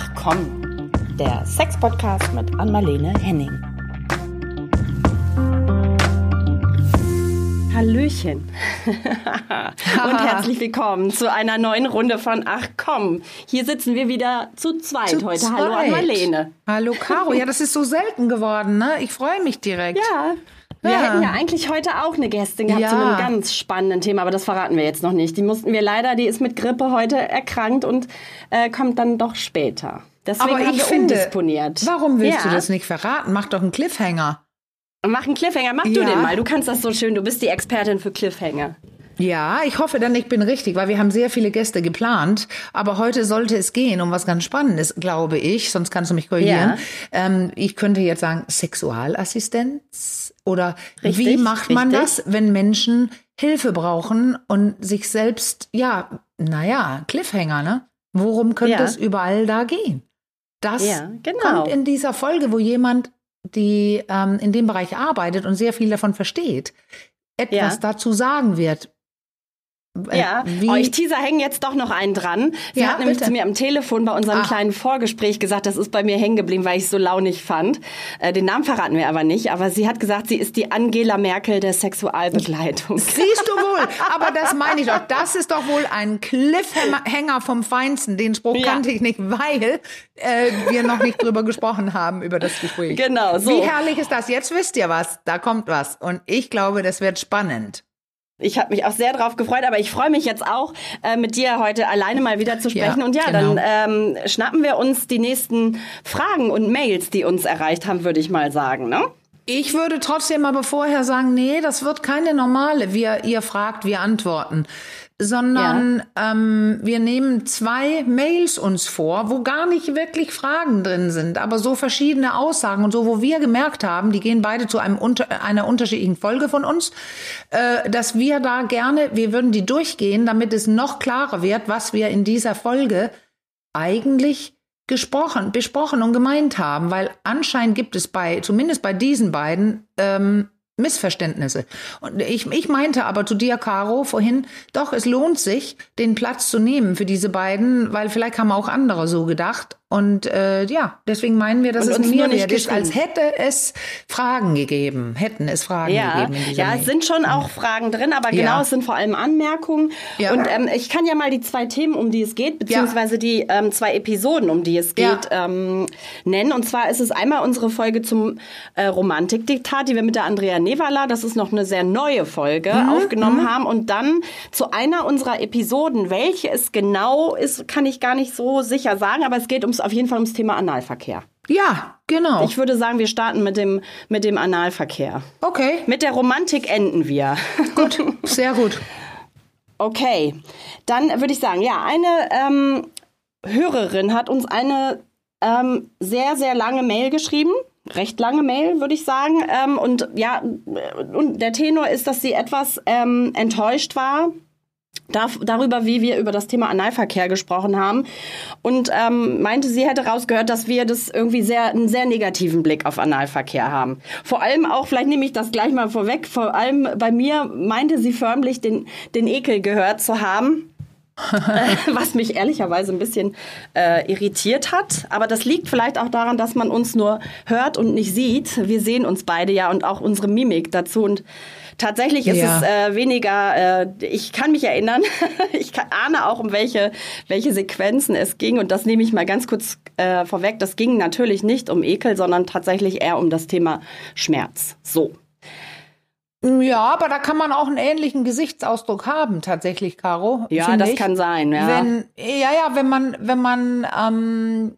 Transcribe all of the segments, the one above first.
Ach komm, der Sex-Podcast mit Anmalene Henning. Hallöchen und herzlich willkommen zu einer neuen Runde von Ach komm. Hier sitzen wir wieder zu zweit Zu heute. zweit. Hallo Marlene. Hallo Caro, ja, das ist so selten geworden, ne? Ich freue mich direkt. Ja. Wir Ja. hätten ja eigentlich heute auch eine Gästin gehabt Ja. zu einem ganz spannenden Thema, aber das verraten wir jetzt noch nicht. Die mussten wir leider, die ist mit Grippe heute erkrankt und äh, kommt dann doch später. Deswegen Aber ich finde, umdisponiert. warum willst ja. du das nicht verraten? Mach doch einen Cliffhanger. Mach einen Cliffhanger, mach du den mal. Du kannst das so schön, du bist die Expertin für Cliffhanger. Ja, ich hoffe dann, ich bin richtig, weil wir haben sehr viele Gäste geplant. Aber heute sollte es gehen um was ganz Spannendes, glaube ich. Sonst kannst du mich korrigieren. Ja. Ähm, ich könnte jetzt sagen Sexualassistenz oder Richtig, wie macht man richtig. das, wenn Menschen Hilfe brauchen und sich selbst, ja, naja, Cliffhanger, ne? Worum könnte Ja. es überall da gehen? Das Ja, genau. kommt in dieser Folge, wo jemand, die ähm, in dem Bereich arbeitet und sehr viel davon versteht, etwas dazu sagen wird. Äh, Ja, wie, euch Teaser hängen jetzt doch noch einen dran. Sie Ja, hat nämlich bitte. zu mir am Telefon bei unserem Ah. kleinen Vorgespräch gesagt, das ist bei mir hängen geblieben, weil ich es so launig fand. Äh, den Namen verraten wir aber nicht, aber sie hat gesagt, sie ist die Angela Merkel der Sexualbegleitung. Siehst du wohl, aber das meine ich doch. Das ist doch wohl ein Cliffhanger vom Feinsten. Den Spruch Ja. kannte ich nicht, weil äh, wir noch nicht drüber gesprochen haben, über das Gespräch. Genau, so. Wie herrlich ist das? Jetzt wisst ihr was, da kommt was. Und ich glaube, das wird spannend. Ich habe mich auch sehr drauf gefreut, aber ich freue mich jetzt auch, äh, mit dir heute alleine mal wieder zu sprechen. Ja, und ja, genau. dann ähm, schnappen wir uns die nächsten Fragen und Mails, die uns erreicht haben, würde ich mal sagen. Ne? Ich würde trotzdem aber vorher sagen, nee, das wird keine normale, wir, ihr fragt, wir antworten. Sondern ähm, wir nehmen zwei Mails uns vor, wo gar nicht wirklich Fragen drin sind, aber so verschiedene Aussagen und so, wo wir gemerkt haben, die gehen beide zu einem unter, einer unterschiedlichen Folge von uns, äh, dass wir da gerne, wir würden die durchgehen, damit es noch klarer wird, was wir in dieser Folge eigentlich gesprochen, besprochen und gemeint haben, weil anscheinend gibt es bei, zumindest bei diesen beiden, ähm, Missverständnisse. Und ich, ich meinte aber zu dir, Caro, vorhin, doch, es lohnt sich, den Platz zu nehmen für diese beiden, weil vielleicht haben auch andere so gedacht. Und äh, ja, deswegen meinen wir, dass Und es nur nicht ist, als hätte es Fragen gegeben, hätten es Fragen Ja, gegeben ja, Mail. es sind schon auch Fragen drin, aber Ja. genau, es sind vor allem Anmerkungen. Ja. Und ähm, ich kann ja mal die zwei Themen, um die es geht, beziehungsweise die ähm, zwei Episoden, um die es geht, ähm, nennen. Und zwar ist es einmal unsere Folge zum äh, Romantikdiktat, die wir mit der Andrea Nevala, das ist noch eine sehr neue Folge, Mhm, aufgenommen haben. Und dann zu einer unserer Episoden, welche es genau ist, kann ich gar nicht so sicher sagen, aber es geht ums, auf jeden Fall ums Thema Analverkehr. ja, genau. Ich würde sagen, wir starten mit dem, mit dem Analverkehr. okay, Mit der Romantik enden wir. gut, sehr gut. Okay, dann würde ich sagen, ja, eine ähm, Hörerin hat uns eine ähm, sehr, sehr lange Mail geschrieben. Recht lange Mail, würde ich sagen. Ähm, und ja, und der Tenor ist, dass sie etwas ähm, enttäuscht war darüber, wie wir über das Thema Analverkehr gesprochen haben. Und ähm, meinte, sie hätte rausgehört, dass wir das irgendwie sehr, einen sehr negativen Blick auf Analverkehr haben. Vor allem auch, vielleicht nehme ich das gleich mal vorweg, vor allem bei mir meinte sie förmlich, den, den Ekel gehört zu haben. Was mich ehrlicherweise ein bisschen äh, irritiert hat. Aber das liegt vielleicht auch daran, dass man uns nur hört und nicht sieht. Wir sehen uns beide ja und auch unsere Mimik dazu. Und tatsächlich ist Ja. es äh, weniger, äh, ich kann mich erinnern, ich kann, ahne auch, um welche, welche Sequenzen es ging. Und das nehme ich mal ganz kurz äh, vorweg. Das ging natürlich nicht um Ekel, sondern tatsächlich eher um das Thema Schmerz. So. Ja, aber da kann man auch einen ähnlichen Gesichtsausdruck haben, tatsächlich, Caro. Ja, das ich. kann sein, ja. Wenn, ja, ja, wenn man, wenn man, ähm,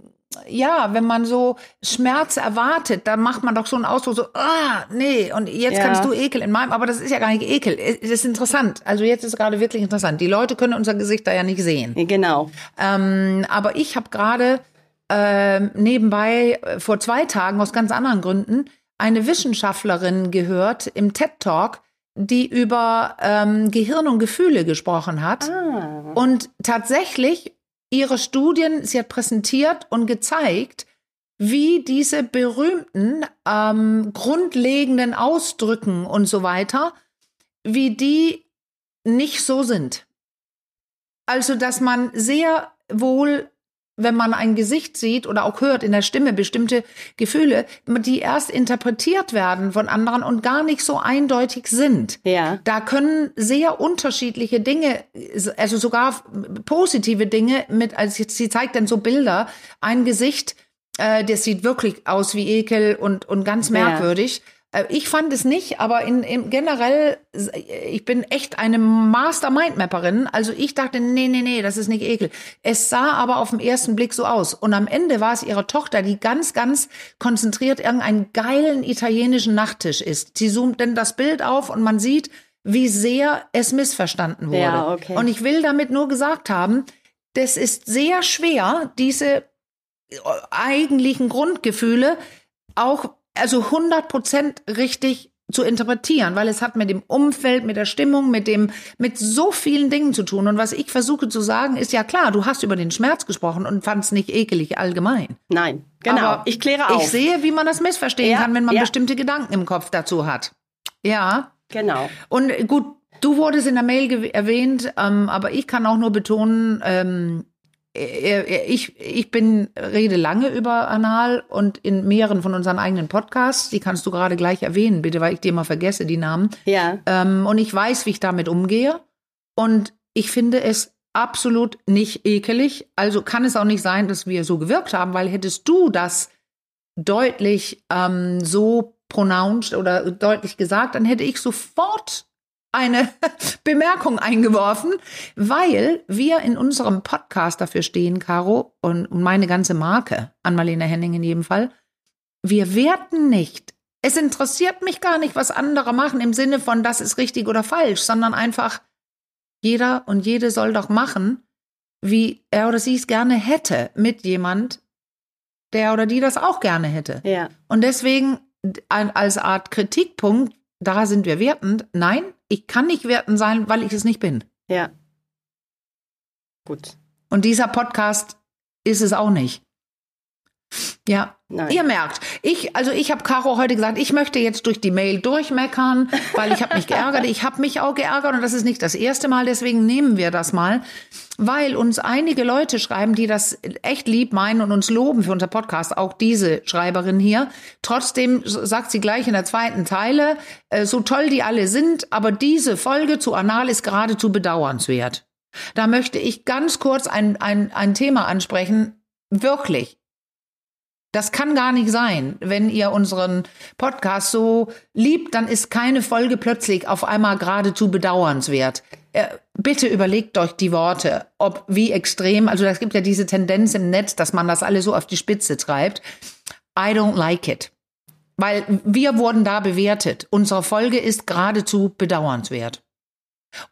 ja, wenn man so Schmerz erwartet, dann macht man doch so einen Ausdruck so, ah, nee, und jetzt Ja. kannst du Ekel in meinem, aber das ist ja gar nicht Ekel. Es ist interessant. Also jetzt ist gerade wirklich interessant. Die Leute können unser Gesicht da ja nicht sehen. Genau. Ähm, aber ich habe gerade ähm, nebenbei äh, vor zwei Tagen aus ganz anderen Gründen eine Wissenschaftlerin gehört im TED Talk, die über ähm, Gehirn und Gefühle gesprochen hat. Ah. Und tatsächlich ihre Studien, sie hat präsentiert und gezeigt, wie diese berühmten ähm, grundlegenden Ausdrücken und so weiter, wie die nicht so sind. Also, dass man sehr wohl wenn man ein Gesicht sieht oder auch hört in der Stimme bestimmte Gefühle, die erst interpretiert werden von anderen und gar nicht so eindeutig sind. Ja. Da können sehr unterschiedliche Dinge, also sogar positive Dinge mit, also sie zeigt dann so Bilder, ein Gesicht, äh, das sieht wirklich aus wie Ekel und, und ganz merkwürdig. Ja ich fand es nicht, aber in, in generell, ich bin echt eine Mastermind-Mapperin. Also ich dachte, nee, nee, nee, das ist nicht ekel. Es sah aber auf den ersten Blick so aus. Und am Ende war es ihre Tochter, die ganz, ganz konzentriert irgendeinen geilen italienischen Nachttisch isst. Sie zoomt denn das Bild auf und man sieht, wie sehr es missverstanden wurde. Ja, okay. Und ich will damit nur gesagt haben, das ist sehr schwer, diese eigentlichen Grundgefühle auch also 100 Prozent richtig zu interpretieren, weil es hat mit dem Umfeld, mit der Stimmung, mit dem, mit so vielen Dingen zu tun. Und was ich versuche zu sagen, ist ja klar, du hast über den Schmerz gesprochen und fand es nicht ekelig allgemein. Nein, genau. Aber ich kläre auf. Ich sehe, wie man das missverstehen ja, kann, wenn man ja. bestimmte Gedanken im Kopf dazu hat. Ja. Genau. Und gut, du wurdest in der Mail erwähnt, ähm, aber ich kann auch nur betonen, ähm, äh, äh, ich, ich bin, rede lange über Anal und in mehreren von unseren eigenen Podcasts, die kannst du gerade gleich erwähnen, bitte, weil ich dir mal vergesse, die Namen. Ja. Ähm, und ich weiß, wie ich damit umgehe. Und ich finde es absolut nicht ekelig. Also kann es auch nicht sein, dass wir so gewirkt haben, weil hättest du das deutlich ähm, so pronounced oder deutlich gesagt, dann hätte ich sofort eine Bemerkung eingeworfen, weil wir in unserem Podcast dafür stehen, Caro, und meine ganze Marke, an Marlene Henning in jedem Fall. Wir werten nicht. Es interessiert mich gar nicht, was andere machen im Sinne von, das ist richtig oder falsch, sondern einfach, jeder und jede soll doch machen, wie er oder sie es gerne hätte mit jemand, der oder die das auch gerne hätte. Ja. Und deswegen als Art Kritikpunkt, da sind wir wertend. Nein, ich kann nicht werten sein, weil ich es nicht bin. Ja. Gut. Und dieser Podcast ist es auch nicht. Ja, Nein. ihr merkt, ich, also ich habe Caro heute gesagt, ich möchte jetzt durch die Mail durchmeckern, weil ich habe mich geärgert. Ich habe mich auch geärgert und das ist nicht das erste Mal, deswegen nehmen wir das mal, weil uns einige Leute schreiben, die das echt lieb meinen und uns loben für unser Podcast, auch diese Schreiberin hier. Trotzdem sagt sie gleich in der zweiten Teile, äh, so toll die alle sind, aber diese Folge zu Anal ist geradezu bedauernswert. Da möchte ich ganz kurz ein, ein, ein Thema ansprechen. Wirklich. Das kann gar nicht sein. Wenn ihr unseren Podcast so liebt, dann ist keine Folge plötzlich auf einmal geradezu bedauernswert. Äh, bitte überlegt euch die Worte, ob wie extrem, also es gibt ja diese Tendenz im Netz, dass man das alle so auf die Spitze treibt. I don't like it. Weil wir wurden da bewertet. Unsere Folge ist geradezu bedauernswert.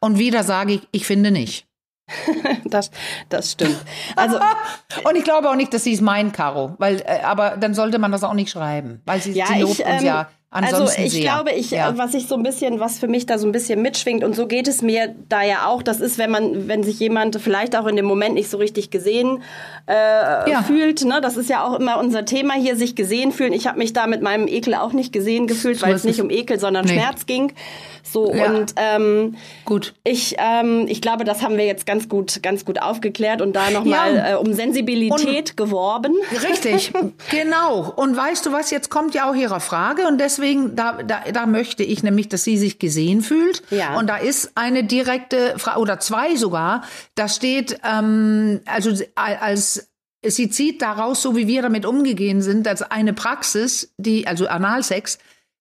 Und wieder sage ich, ich finde nicht. das, das stimmt. Also und ich glaube auch nicht, dass sie es meint, Caro, weil äh, aber dann sollte man das auch nicht schreiben, weil sie, ja, sie lobt ich, uns ähm, ja ansonsten Also ich sehr. glaube, ich ja. was ich so ein bisschen, was für mich da so ein bisschen mitschwingt und so geht es mir da ja auch. Das ist, wenn man, wenn sich jemand vielleicht auch in dem Moment nicht so richtig gesehen äh, ja. fühlt. Ne, das ist ja auch immer unser Thema hier, sich gesehen fühlen. Ich habe mich da mit meinem Ekel auch nicht gesehen gefühlt, so weil es nicht um Ekel, sondern nee. Schmerz ging. So ja. und ähm, gut. Ich, ähm, ich glaube, das haben wir jetzt ganz gut, ganz gut aufgeklärt und da nochmal ja. äh, um Sensibilität und, geworben. Richtig, genau. Und weißt du was? Jetzt kommt ja auch ihre Frage und deswegen da, da, da möchte ich nämlich, dass sie sich gesehen fühlt. Ja. Und da ist eine direkte Frage oder zwei sogar. Da steht ähm, also als Sie zieht daraus, so wie wir damit umgegangen sind, als eine Praxis, die, also Analsex,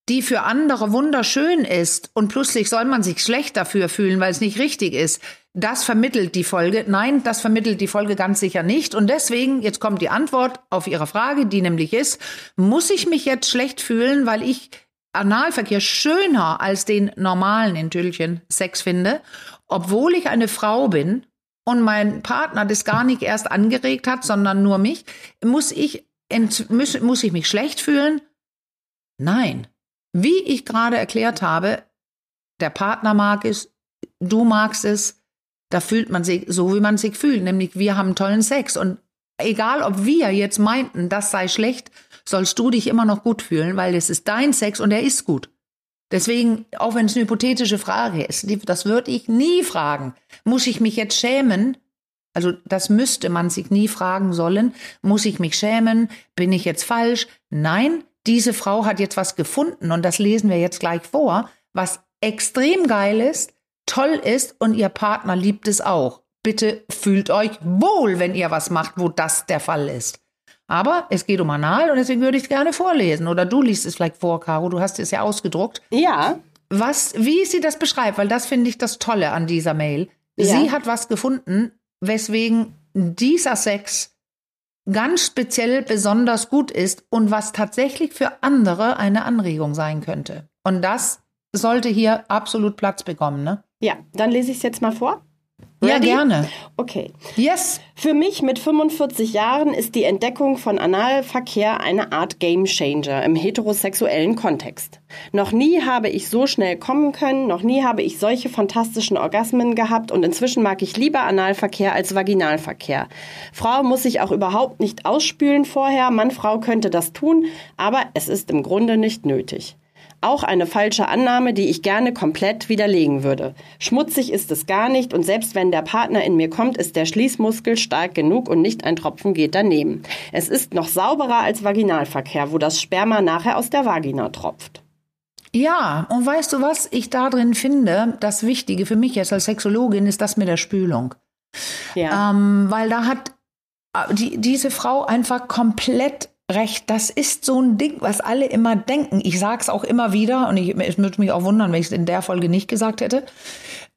die für andere wunderschön ist und plötzlich soll man sich schlecht dafür fühlen, weil es nicht richtig ist. Das vermittelt die Folge. Nein, das vermittelt die Folge ganz sicher nicht. Und deswegen, jetzt kommt die Antwort auf Ihre Frage, die nämlich ist, muss ich mich jetzt schlecht fühlen, weil ich Analverkehr schöner als den normalen in Tüllchen Sex finde, obwohl ich eine Frau bin und mein Partner das gar nicht erst angeregt hat, sondern nur mich, muss ich, muss, muss ich mich schlecht fühlen? Nein. Wie ich gerade erklärt habe, der Partner mag es, du magst es, da fühlt man sich so, wie man sich fühlt, nämlich wir haben tollen Sex und egal ob wir jetzt meinten, das sei schlecht, sollst du dich immer noch gut fühlen, weil es ist dein Sex und er ist gut. Deswegen, auch wenn es eine hypothetische Frage ist, das würde ich nie fragen. Muss ich mich jetzt schämen, Also das müsste man sich nie fragen sollen. Muss ich mich schämen? Bin ich jetzt falsch? Nein, diese Frau hat jetzt was gefunden und das lesen wir jetzt gleich vor, was extrem geil ist, toll ist und ihr Partner liebt es auch. Bitte fühlt euch wohl, wenn ihr was macht, wo das der Fall ist. Aber es geht um Anal und deswegen würde ich es gerne vorlesen. Oder du liest es vielleicht vor, Caro. Du hast es ja ausgedruckt. Ja. Was, wie sie das beschreibt, weil das finde ich das Tolle an dieser Mail. Ja. Sie hat was gefunden, weswegen dieser Sex ganz speziell besonders gut ist und was tatsächlich für andere eine Anregung sein könnte. Und das sollte hier absolut Platz bekommen, ne? Ja, dann lese ich es jetzt mal vor. Ja, Ready? gerne. Okay. Yes. Für mich mit 45 Jahren ist die Entdeckung von Analverkehr eine Art Gamechanger im heterosexuellen Kontext. Noch nie habe ich so schnell kommen können, noch nie habe ich solche fantastischen Orgasmen gehabt und inzwischen mag ich lieber Analverkehr als Vaginalverkehr. Frau muss sich auch überhaupt nicht ausspülen vorher, Mann, Frau könnte das tun, aber es ist im Grunde nicht nötig. Auch eine falsche Annahme, die ich gerne komplett widerlegen würde. Schmutzig ist es gar nicht und selbst wenn der Partner in mir kommt, ist der Schließmuskel stark genug und nicht ein Tropfen geht daneben. Es ist noch sauberer als Vaginalverkehr, wo das Sperma nachher aus der Vagina tropft. Ja, und weißt du, was ich da drin finde? Das Wichtige für mich jetzt als Sexologin ist das mit der Spülung. Ja. Ähm, weil da hat äh, die, diese Frau einfach komplett recht. Das ist so ein Ding, was alle immer denken. Ich sage es auch immer wieder und ich, es würde mich auch wundern, wenn ich es in der Folge nicht gesagt hätte,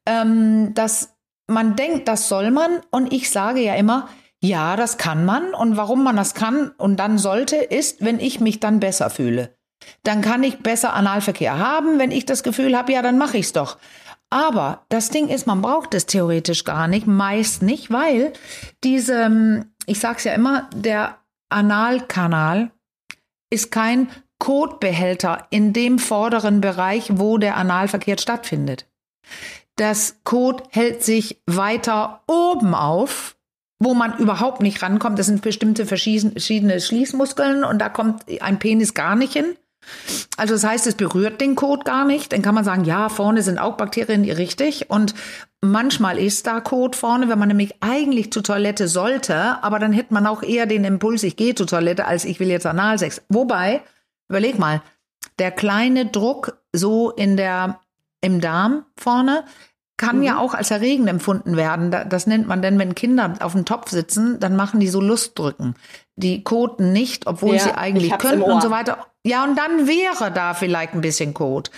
ähm, dass man denkt, das soll man und ich sage ja immer, ja, das kann man und warum man das kann und dann sollte, ist, wenn ich mich dann besser fühle. Dann kann ich besser Analverkehr haben, wenn ich das Gefühl habe, ja, dann mache ich's doch. Aber das Ding ist, man braucht es theoretisch gar nicht, meist nicht, weil diese, ich sag's ja immer, der Analkanal ist kein Kotbehälter in dem vorderen Bereich, wo der Analverkehr stattfindet. Das Kot hält sich weiter oben auf, wo man überhaupt nicht rankommt. Das sind bestimmte verschiedene Schließmuskeln und da kommt ein Penis gar nicht hin. Also das heißt, es berührt den Kot gar nicht. Dann kann man sagen, ja, vorne sind auch Bakterien richtig. Und manchmal ist da Kot vorne, wenn man nämlich eigentlich zur Toilette sollte, aber dann hätte man auch eher den Impuls, ich gehe zur Toilette, als ich will jetzt Analsex. Wobei, überleg mal, der kleine Druck so in der, im Darm vorne, kann mhm. ja auch als erregend empfunden werden. Das nennt man denn, wenn Kinder auf dem Topf sitzen, dann machen die so Lustdrücken. Die koten nicht, obwohl Ja, sie ich eigentlich könnten und so weiter. Ja, und dann wäre da vielleicht ein bisschen Kot.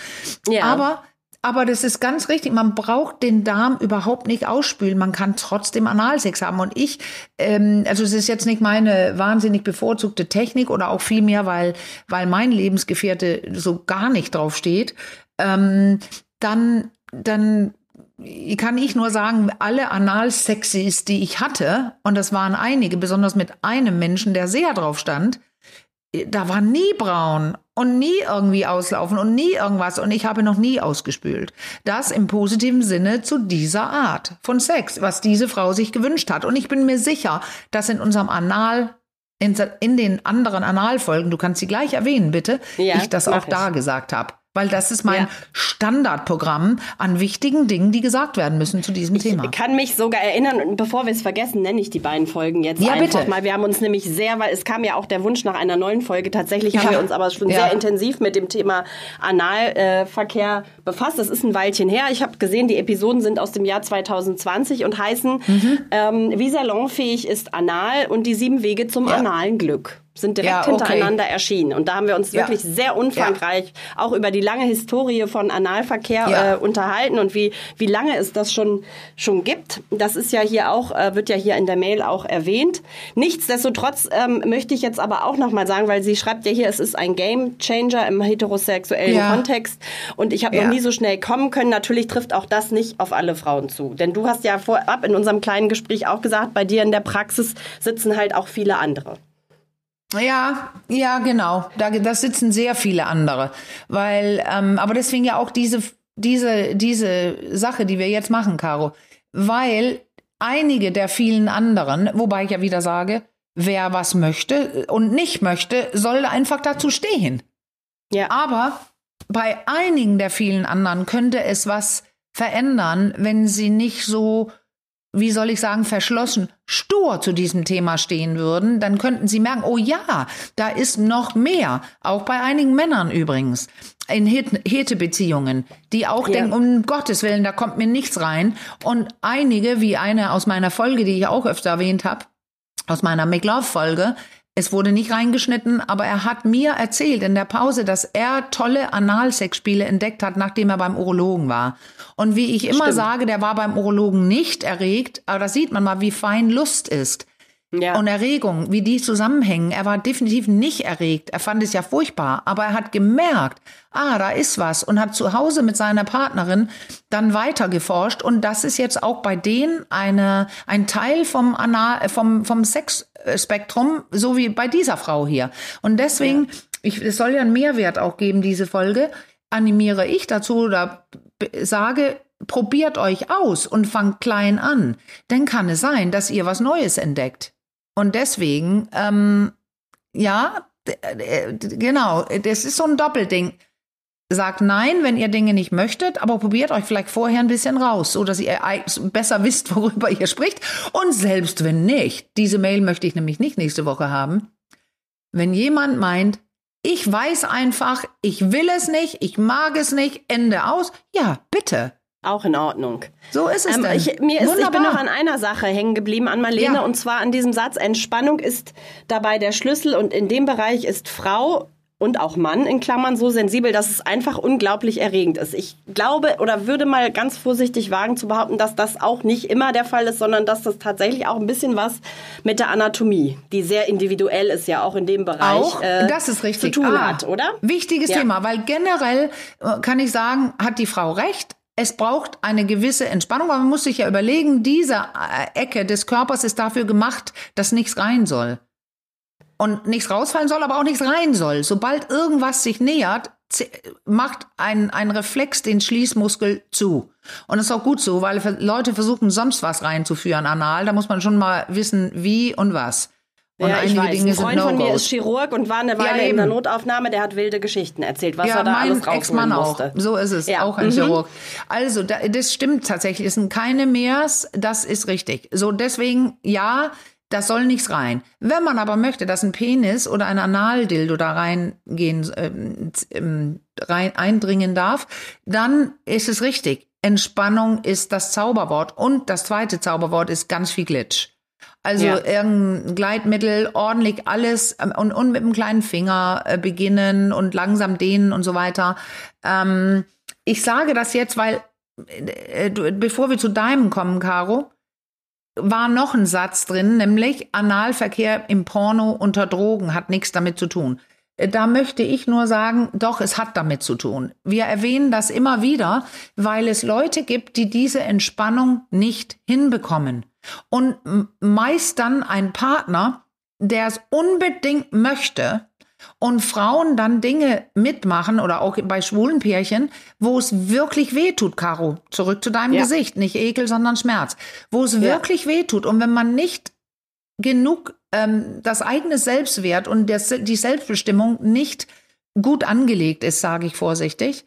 Ja. Aber, aber das ist ganz richtig. Man braucht den Darm überhaupt nicht ausspülen. Man kann trotzdem Analsex haben. Und ich, ähm, also es ist jetzt nicht meine wahnsinnig bevorzugte Technik oder auch vielmehr, weil, weil mein Lebensgefährte so gar nicht drauf steht. Ähm, dann, dann kann ich nur sagen, alle Analsexis, die ich hatte, und das waren einige, besonders mit einem Menschen, der sehr drauf stand, da war nie braun und nie irgendwie auslaufen und nie irgendwas und ich habe noch nie ausgespült. Das im positiven Sinne zu dieser Art von Sex, was diese Frau sich gewünscht hat. Und ich bin mir sicher, dass in unserem Anal, in, in den anderen Analfolgen, du kannst sie gleich erwähnen, bitte, Ja, ich das auch da ich. gesagt habe. Weil das ist mein Ja. Standardprogramm an wichtigen Dingen, die gesagt werden müssen zu diesem Thema. Ich kann mich sogar erinnern, und bevor wir es vergessen, nenne ich die beiden Folgen jetzt Ja, einfach bitte. mal. Wir haben uns nämlich sehr, weil es kam ja auch der Wunsch nach einer neuen Folge. Tatsächlich haben Ja. wir uns aber schon sehr intensiv mit dem Thema Analverkehr befasst. Das ist ein Weilchen her. Ich habe gesehen, die Episoden sind aus dem Jahr 2020 und heißen, Mhm. ähm, wie salonfähig ist Anal und die sieben Wege zum analen Glück sind direkt Ja, okay. hintereinander erschienen. Und da haben wir uns Ja. wirklich sehr umfangreich auch über die lange Historie von Analverkehr Ja. äh, unterhalten und wie, wie lange es das schon, schon gibt. Das ist ja hier auch, äh, wird ja hier in der Mail auch erwähnt. Nichtsdestotrotz ähm, möchte ich jetzt aber auch nochmal sagen, weil sie schreibt ja hier, es ist ein Game Changer im heterosexuellen Ja. Kontext und ich habe Ja. noch nie so schnell kommen können. Natürlich trifft auch das nicht auf alle Frauen zu. Denn du hast ja vorab in unserem kleinen Gespräch auch gesagt, bei dir in der Praxis sitzen halt auch viele andere. Ja, ja, genau. Da, da sitzen sehr viele andere. Weil, ähm, aber deswegen ja auch diese, diese, diese Sache, die wir jetzt machen, Caro. Weil einige der vielen anderen, wobei ich ja wieder sage, wer was möchte und nicht möchte, soll einfach dazu stehen. Ja. Aber bei einigen der vielen anderen könnte es was verändern, wenn sie nicht so wie soll ich sagen, verschlossen, stur zu diesem Thema stehen würden, dann könnten sie merken, oh ja, da ist noch mehr. Auch bei einigen Männern übrigens. In Hete-Beziehungen, die auch ja. denken, um Gottes Willen, da kommt mir nichts rein. Und einige, wie eine aus meiner Folge, die ich auch öfter erwähnt habe, aus meiner McLove-Folge, es wurde nicht reingeschnitten, aber er hat mir erzählt in der Pause, dass er tolle Analsexspiele entdeckt hat, nachdem er beim Urologen war. Und wie ich immer Stimmt. sage, der war beim Urologen nicht erregt, aber da sieht man mal, wie fein Lust ist. Ja. Und Erregung, wie die zusammenhängen. Er war definitiv nicht erregt. Er fand es ja furchtbar. Aber er hat gemerkt, ah, da ist was. Und hat zu Hause mit seiner Partnerin dann weiter geforscht. Und das ist jetzt auch bei denen eine, ein Teil vom, Anal, vom, vom Sexspektrum, so wie bei dieser Frau hier. Und deswegen, ja. ich, es soll ja einen Mehrwert auch geben, diese Folge, animiere ich dazu oder sage, probiert euch aus und fangt klein an. Dann kann es sein, dass ihr was Neues entdeckt. Und deswegen, ähm, ja, genau, das ist so ein Doppelding. Sagt nein, wenn ihr Dinge nicht möchtet, aber probiert euch vielleicht vorher ein bisschen raus, so dass ihr besser wisst, worüber ihr spricht. Und selbst wenn nicht, diese Mail möchte ich nämlich nicht nächste Woche haben. Wenn jemand meint, ich weiß einfach, ich will es nicht, ich mag es nicht, Ende aus, ja, bitte. Auch in Ordnung. So ist es ähm, denn. Ich, mir ist, ich bin noch an einer Sache hängen geblieben, an Marlene, ja. und zwar an diesem Satz, Entspannung ist dabei der Schlüssel und in dem Bereich ist Frau und auch Mann in Klammern so sensibel, dass es einfach unglaublich erregend ist. Ich glaube oder würde mal ganz vorsichtig wagen zu behaupten, dass das auch nicht immer der Fall ist, sondern dass das tatsächlich auch ein bisschen was mit der Anatomie, die sehr individuell ist, ja auch in dem Bereich auch, äh, das ist richtig. zu tun ah, hat, oder? Wichtiges ja. Thema, weil generell äh, kann ich sagen, hat die Frau recht es braucht eine gewisse Entspannung, aber man muss sich ja überlegen, diese äh, Ecke des Körpers ist dafür gemacht, dass nichts rein soll. Und nichts rausfallen soll, aber auch nichts rein soll. Sobald irgendwas sich nähert, macht ein, ein Reflex den Schließmuskel zu. Und das ist auch gut so, weil Leute versuchen sonst was reinzuführen anal. Da muss man schon mal wissen, wie und was. Und ja, ich weiß. Dinge ein Freund von mir ist Chirurg und war eine Weile ja, in der Notaufnahme, der hat wilde Geschichten erzählt, was ja, er da mein alles Ex-Mann auch. So ist es, ja. auch ein mhm. Chirurg. Also, das stimmt tatsächlich. Es sind keine Mehrs, das ist richtig. So, deswegen, ja, das soll nichts rein. Wenn man aber möchte, dass ein Penis oder ein Analdildo da reingehen, äh, rein eindringen darf, dann ist es richtig. Entspannung ist das Zauberwort. Und das zweite Zauberwort ist ganz viel Glitch. Also ja. irgendein Gleitmittel, ordentlich alles ähm, und, und mit einem kleinen Finger äh, beginnen und langsam dehnen und so weiter. Ähm, ich sage das jetzt, weil, äh, du, bevor wir zu deinem kommen, Caro, war noch ein Satz drin, nämlich Analverkehr im Porno unter Drogen hat nichts damit zu tun. Äh, da möchte ich nur sagen, doch, es hat damit zu tun. Wir erwähnen das immer wieder, weil es Leute gibt, die diese Entspannung nicht hinbekommen. Und meist dann ein Partner, der es unbedingt möchte und Frauen dann Dinge mitmachen oder auch bei schwulen Pärchen, wo es wirklich weh tut, Caro. Zurück zu deinem ja. Gesicht, nicht Ekel, sondern Schmerz. Wo es ja. wirklich weh tut und wenn man nicht genug ähm, das eigene Selbstwert und der, die Selbstbestimmung nicht gut angelegt ist, sage ich vorsichtig,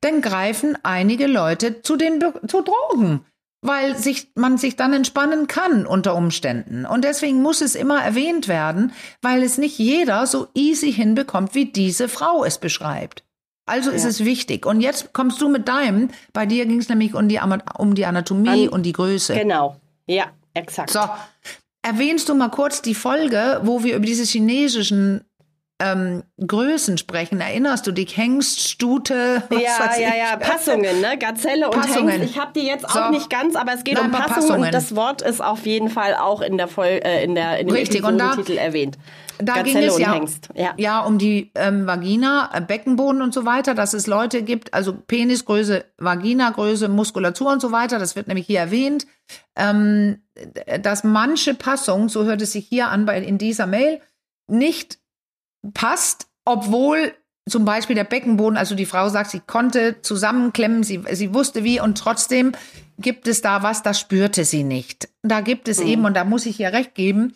dann greifen einige Leute zu den zu Drogen weil sich, man sich dann entspannen kann unter Umständen. Und deswegen muss es immer erwähnt werden, weil es nicht jeder so easy hinbekommt, wie diese Frau es beschreibt. Also ja. ist es wichtig. Und jetzt kommst du mit deinem. Bei dir ging es nämlich um die, um die Anatomie An, und die Größe. Genau. Ja, exakt. So. Erwähnst du mal kurz die Folge, wo wir über diese chinesischen ähm, Größen sprechen. Erinnerst du dich? Hengst, Stute, was ja, weiß ja, ich? ja, Passungen, ne? Gazelle und Passungen. Hengst. Ich habe die jetzt auch so. nicht ganz, aber es geht Nein, um Passungen, Passungen, und das Wort ist auf jeden Fall auch in der Voll, äh, in der in dem Richtig, und da, Titel erwähnt. Da Gazelle ging es ja, Hengst. ja, ja um die ähm, Vagina, äh, Beckenboden und so weiter, dass es Leute gibt, also Penisgröße, Vaginagröße, Muskulatur und so weiter. Das wird nämlich hier erwähnt, ähm, dass manche Passungen, so hört es sich hier an bei in dieser Mail, nicht passt, obwohl zum Beispiel der Beckenboden, also die Frau sagt, sie konnte zusammenklemmen, sie, sie wusste wie und trotzdem gibt es da was, das spürte sie nicht. Da gibt es mhm. eben, und da muss ich ihr recht geben,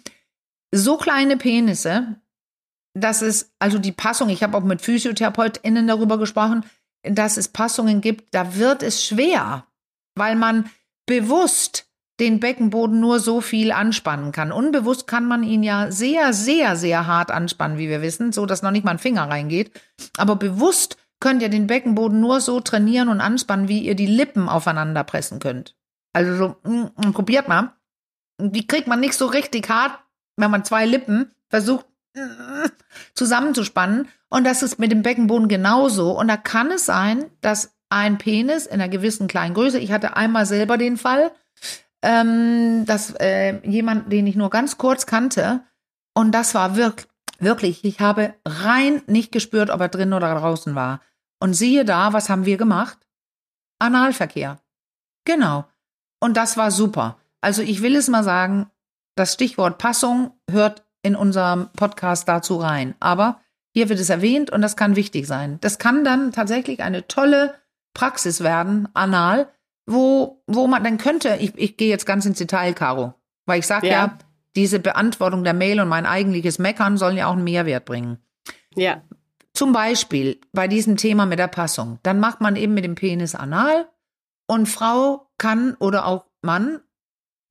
so kleine Penisse, dass es, also die Passung, ich habe auch mit PhysiotherapeutInnen darüber gesprochen, dass es Passungen gibt, da wird es schwer, weil man bewusst den Beckenboden nur so viel anspannen kann. Unbewusst kann man ihn ja sehr, sehr, sehr hart anspannen, wie wir wissen, so dass noch nicht mal ein Finger reingeht. Aber bewusst könnt ihr den Beckenboden nur so trainieren und anspannen, wie ihr die Lippen aufeinander pressen könnt. Also so, mm, mm, probiert mal. Die kriegt man nicht so richtig hart, wenn man zwei Lippen versucht mm, zusammenzuspannen. Und das ist mit dem Beckenboden genauso. Und da kann es sein, dass ein Penis in einer gewissen kleinen Größe, ich hatte einmal selber den Fall, ähm, dass äh, jemand, den ich nur ganz kurz kannte, und das war wirklich, wirklich, ich habe rein nicht gespürt, ob er drin oder draußen war. Und siehe da, was haben wir gemacht? Analverkehr. Genau. Und das war super. Also ich will es mal sagen, das Stichwort Passung hört in unserem Podcast dazu rein. Aber hier wird es erwähnt und das kann wichtig sein. Das kann dann tatsächlich eine tolle Praxis werden, anal, wo, wo man dann könnte, ich, ich gehe jetzt ganz ins Detail, Caro, weil ich sage ja. ja, diese Beantwortung der Mail und mein eigentliches Meckern sollen ja auch einen Mehrwert bringen. Ja. Zum Beispiel bei diesem Thema mit der Passung. Dann macht man eben mit dem Penis anal und Frau kann oder auch Mann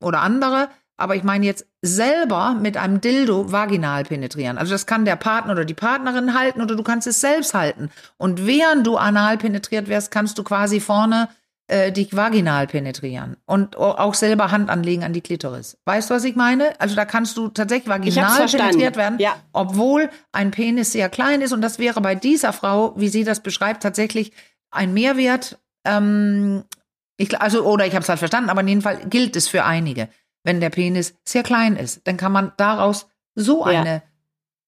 oder andere, aber ich meine jetzt selber mit einem Dildo vaginal penetrieren. Also das kann der Partner oder die Partnerin halten oder du kannst es selbst halten. Und während du anal penetriert wirst, kannst du quasi vorne äh, dich vaginal penetrieren und auch selber Hand anlegen an die Klitoris. Weißt du, was ich meine? Also da kannst du tatsächlich vaginal penetriert werden, ja. obwohl ein Penis sehr klein ist. Und das wäre bei dieser Frau, wie sie das beschreibt, tatsächlich ein Mehrwert. Ähm, ich, also, oder ich habe es halt verstanden, aber in jedem Fall gilt es für einige. Wenn der Penis sehr klein ist, dann kann man daraus so eine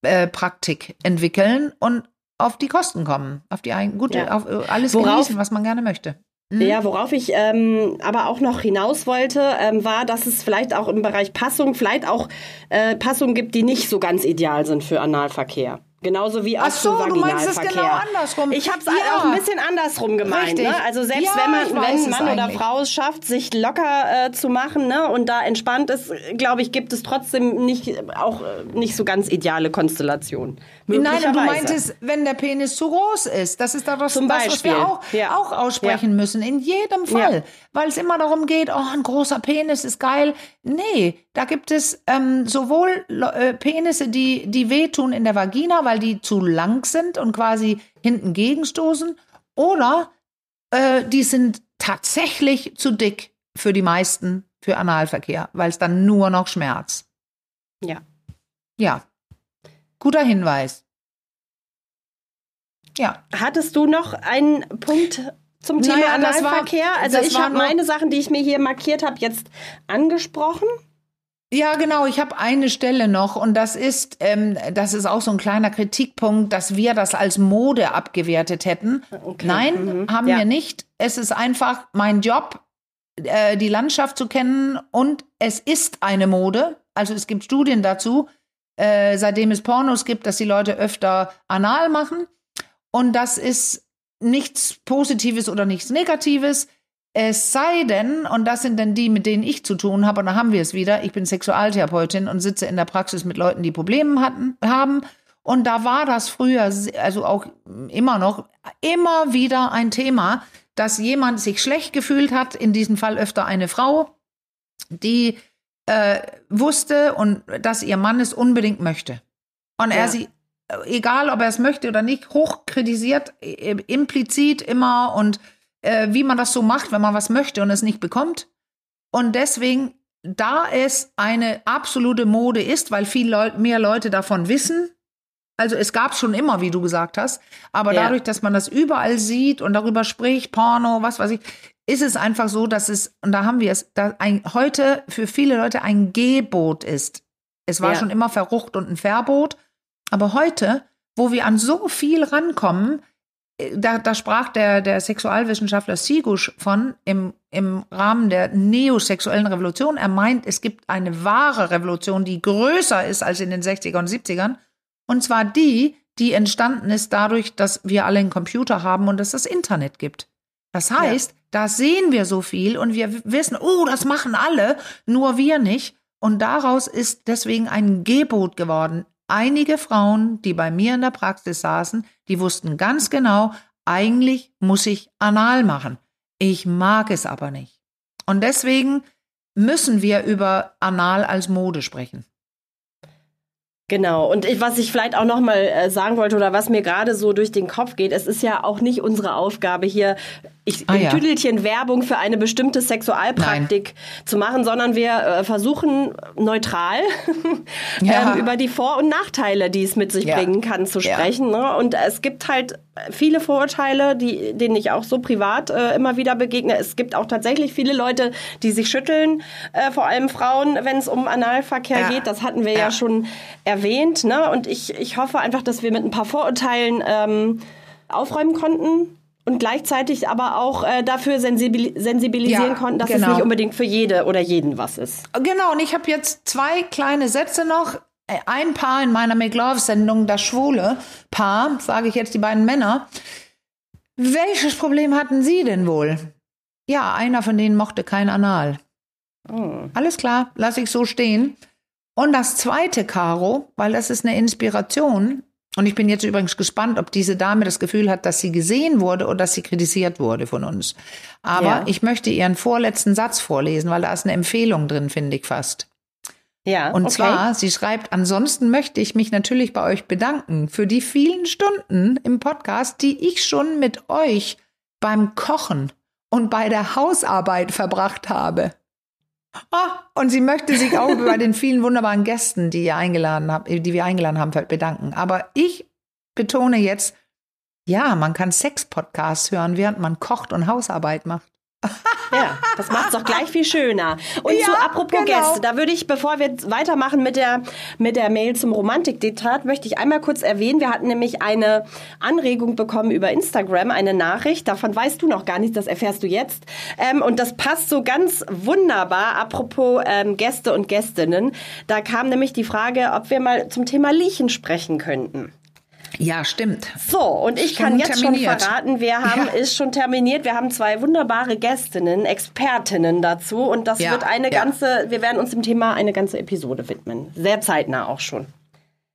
äh, Praktik entwickeln und auf die Kosten kommen, auf die gute, ja. auf äh, alles Worauf, genießen, was man gerne möchte. Mhm. Ja, worauf ich ähm, aber auch noch hinaus wollte, ähm, war, dass es vielleicht auch im Bereich Passung vielleicht auch äh, Passungen gibt, die nicht so ganz ideal sind für Analverkehr. Genauso wie auch Ach so, du meinst es genau andersrum. Ich habe es ja. auch ein bisschen andersrum gemeint. Ne? Also selbst ja, wenn man, wenn Mann oder Frau es schafft, sich locker äh, zu machen ne? und da entspannt ist, glaube ich, gibt es trotzdem nicht auch äh, nicht so ganz ideale Konstellationen. Nein, du meintest, wenn der Penis zu groß ist. Das ist doch das, das was wir auch, ja. auch aussprechen müssen. In jedem Fall. Weil es immer darum geht, oh, ein großer Penis ist geil. Nee, da gibt es ähm, sowohl äh, Penisse, die, die wehtun in der Vagina, weil die zu lang sind und quasi hinten gegenstoßen, oder äh, die sind tatsächlich zu dick für die meisten für Analverkehr, weil es dann nur noch Schmerz. Ja. Ja. Guter Hinweis. Ja. Hattest du noch einen Punkt zum Thema naja, Analverkehr? War, also ich habe meine Sachen, die ich mir hier markiert habe, jetzt angesprochen. Ja, genau. Ich habe eine Stelle noch und das ist, ähm, das ist auch so ein kleiner Kritikpunkt, dass wir das als Mode abgewertet hätten. Okay. Nein, mhm. haben ja. wir nicht. Es ist einfach mein Job, äh, die Landschaft zu kennen und es ist eine Mode. Also es gibt Studien dazu, äh, seitdem es Pornos gibt, dass die Leute öfter anal machen und das ist nichts Positives oder nichts Negatives. Es sei denn, und das sind dann die, mit denen ich zu tun habe, und da haben wir es wieder, ich bin Sexualtherapeutin und sitze in der Praxis mit Leuten, die Probleme hatten, haben. Und da war das früher, also auch immer noch, immer wieder ein Thema, dass jemand sich schlecht gefühlt hat, in diesem Fall öfter eine Frau, die äh, wusste und dass ihr Mann es unbedingt möchte. Und er sie, egal ob er es möchte oder nicht, hoch kritisiert, implizit immer und äh, wie man das so macht, wenn man was möchte und es nicht bekommt. Und deswegen, da es eine absolute Mode ist, weil viel Leut mehr Leute davon wissen, also es gab schon immer, wie du gesagt hast, aber ja. dadurch, dass man das überall sieht und darüber spricht, Porno, was weiß ich, ist es einfach so, dass es, und da haben wir es, da ein, heute für viele Leute ein Gebot ist. Es war ja. schon immer verrucht und ein Verbot, aber heute, wo wir an so viel rankommen, da, da sprach der, der Sexualwissenschaftler Sigusch von im, im Rahmen der neosexuellen Revolution. Er meint, es gibt eine wahre Revolution, die größer ist als in den 60er und 70ern. Und zwar die, die entstanden ist dadurch, dass wir alle einen Computer haben und es das Internet gibt. Das heißt, ja. da sehen wir so viel und wir wissen, oh, das machen alle, nur wir nicht. Und daraus ist deswegen ein Gebot geworden einige Frauen, die bei mir in der Praxis saßen, die wussten ganz genau, eigentlich muss ich anal machen. Ich mag es aber nicht. Und deswegen müssen wir über Anal als Mode sprechen. Genau. Und ich, was ich vielleicht auch noch mal äh, sagen wollte oder was mir gerade so durch den Kopf geht, es ist ja auch nicht unsere Aufgabe hier ich, ah, ja. Tüdelchen Werbung für eine bestimmte Sexualpraktik Nein. zu machen, sondern wir äh, versuchen neutral ja. ähm, über die Vor- und Nachteile, die es mit sich ja. bringen kann, zu sprechen. Ne? Und es gibt halt viele Vorurteile, die, denen ich auch so privat äh, immer wieder begegne. Es gibt auch tatsächlich viele Leute, die sich schütteln, äh, vor allem Frauen, wenn es um Analverkehr geht. Das hatten wir ja, schon erwähnt. Ne? Und ich, ich hoffe einfach, dass wir mit ein paar Vorurteilen ähm, aufräumen konnten und gleichzeitig aber auch äh, dafür sensibilisieren ja, konnten, dass genau. es nicht unbedingt für jede oder jeden was ist. Genau, und ich habe jetzt zwei kleine Sätze noch. Ein Paar in meiner Make Love-Sendung, das schwule Paar, sage ich jetzt die beiden Männer. Welches Problem hatten Sie denn wohl? Ja, einer von denen mochte kein Anal. Oh. Alles klar, lasse ich so stehen. Und das zweite, Caro, weil das ist eine Inspiration, und ich bin jetzt übrigens gespannt, ob diese Dame das Gefühl hat, dass sie gesehen wurde oder dass sie kritisiert wurde von uns. Aber ja. ich möchte ihren vorletzten Satz vorlesen, weil da ist eine Empfehlung drin, finde ich fast. Ja. Und okay. zwar, sie schreibt, ansonsten möchte ich mich natürlich bei euch bedanken für die vielen Stunden im Podcast, die ich schon mit euch beim Kochen und bei der Hausarbeit verbracht habe. Ah, und sie möchte sich auch bei den vielen wunderbaren Gästen, die ihr eingeladen habt, die wir eingeladen haben, bedanken. Aber ich betone jetzt, ja, man kann Sex-Podcasts hören, während man kocht und Hausarbeit macht. Ja, das macht es doch gleich viel schöner. Und ja, zu apropos genau. Gäste, da würde ich, bevor wir weitermachen mit der, mit der Mail zum Romantikdiktat, möchte ich einmal kurz erwähnen, wir hatten nämlich eine Anregung bekommen über Instagram, eine Nachricht, davon weißt du noch gar nichts, das erfährst du jetzt. Ähm, und das passt so ganz wunderbar, apropos ähm, Gäste und Gästinnen. Da kam nämlich die Frage, ob wir mal zum Thema Liechen sprechen könnten. Ja, stimmt. So, und ich schon kann jetzt terminiert. schon verraten, wir haben, ja. ist schon terminiert. Wir haben zwei wunderbare Gästinnen, Expertinnen dazu. Und das ja, wird eine ja. ganze, wir werden uns dem Thema eine ganze Episode widmen. Sehr zeitnah auch schon.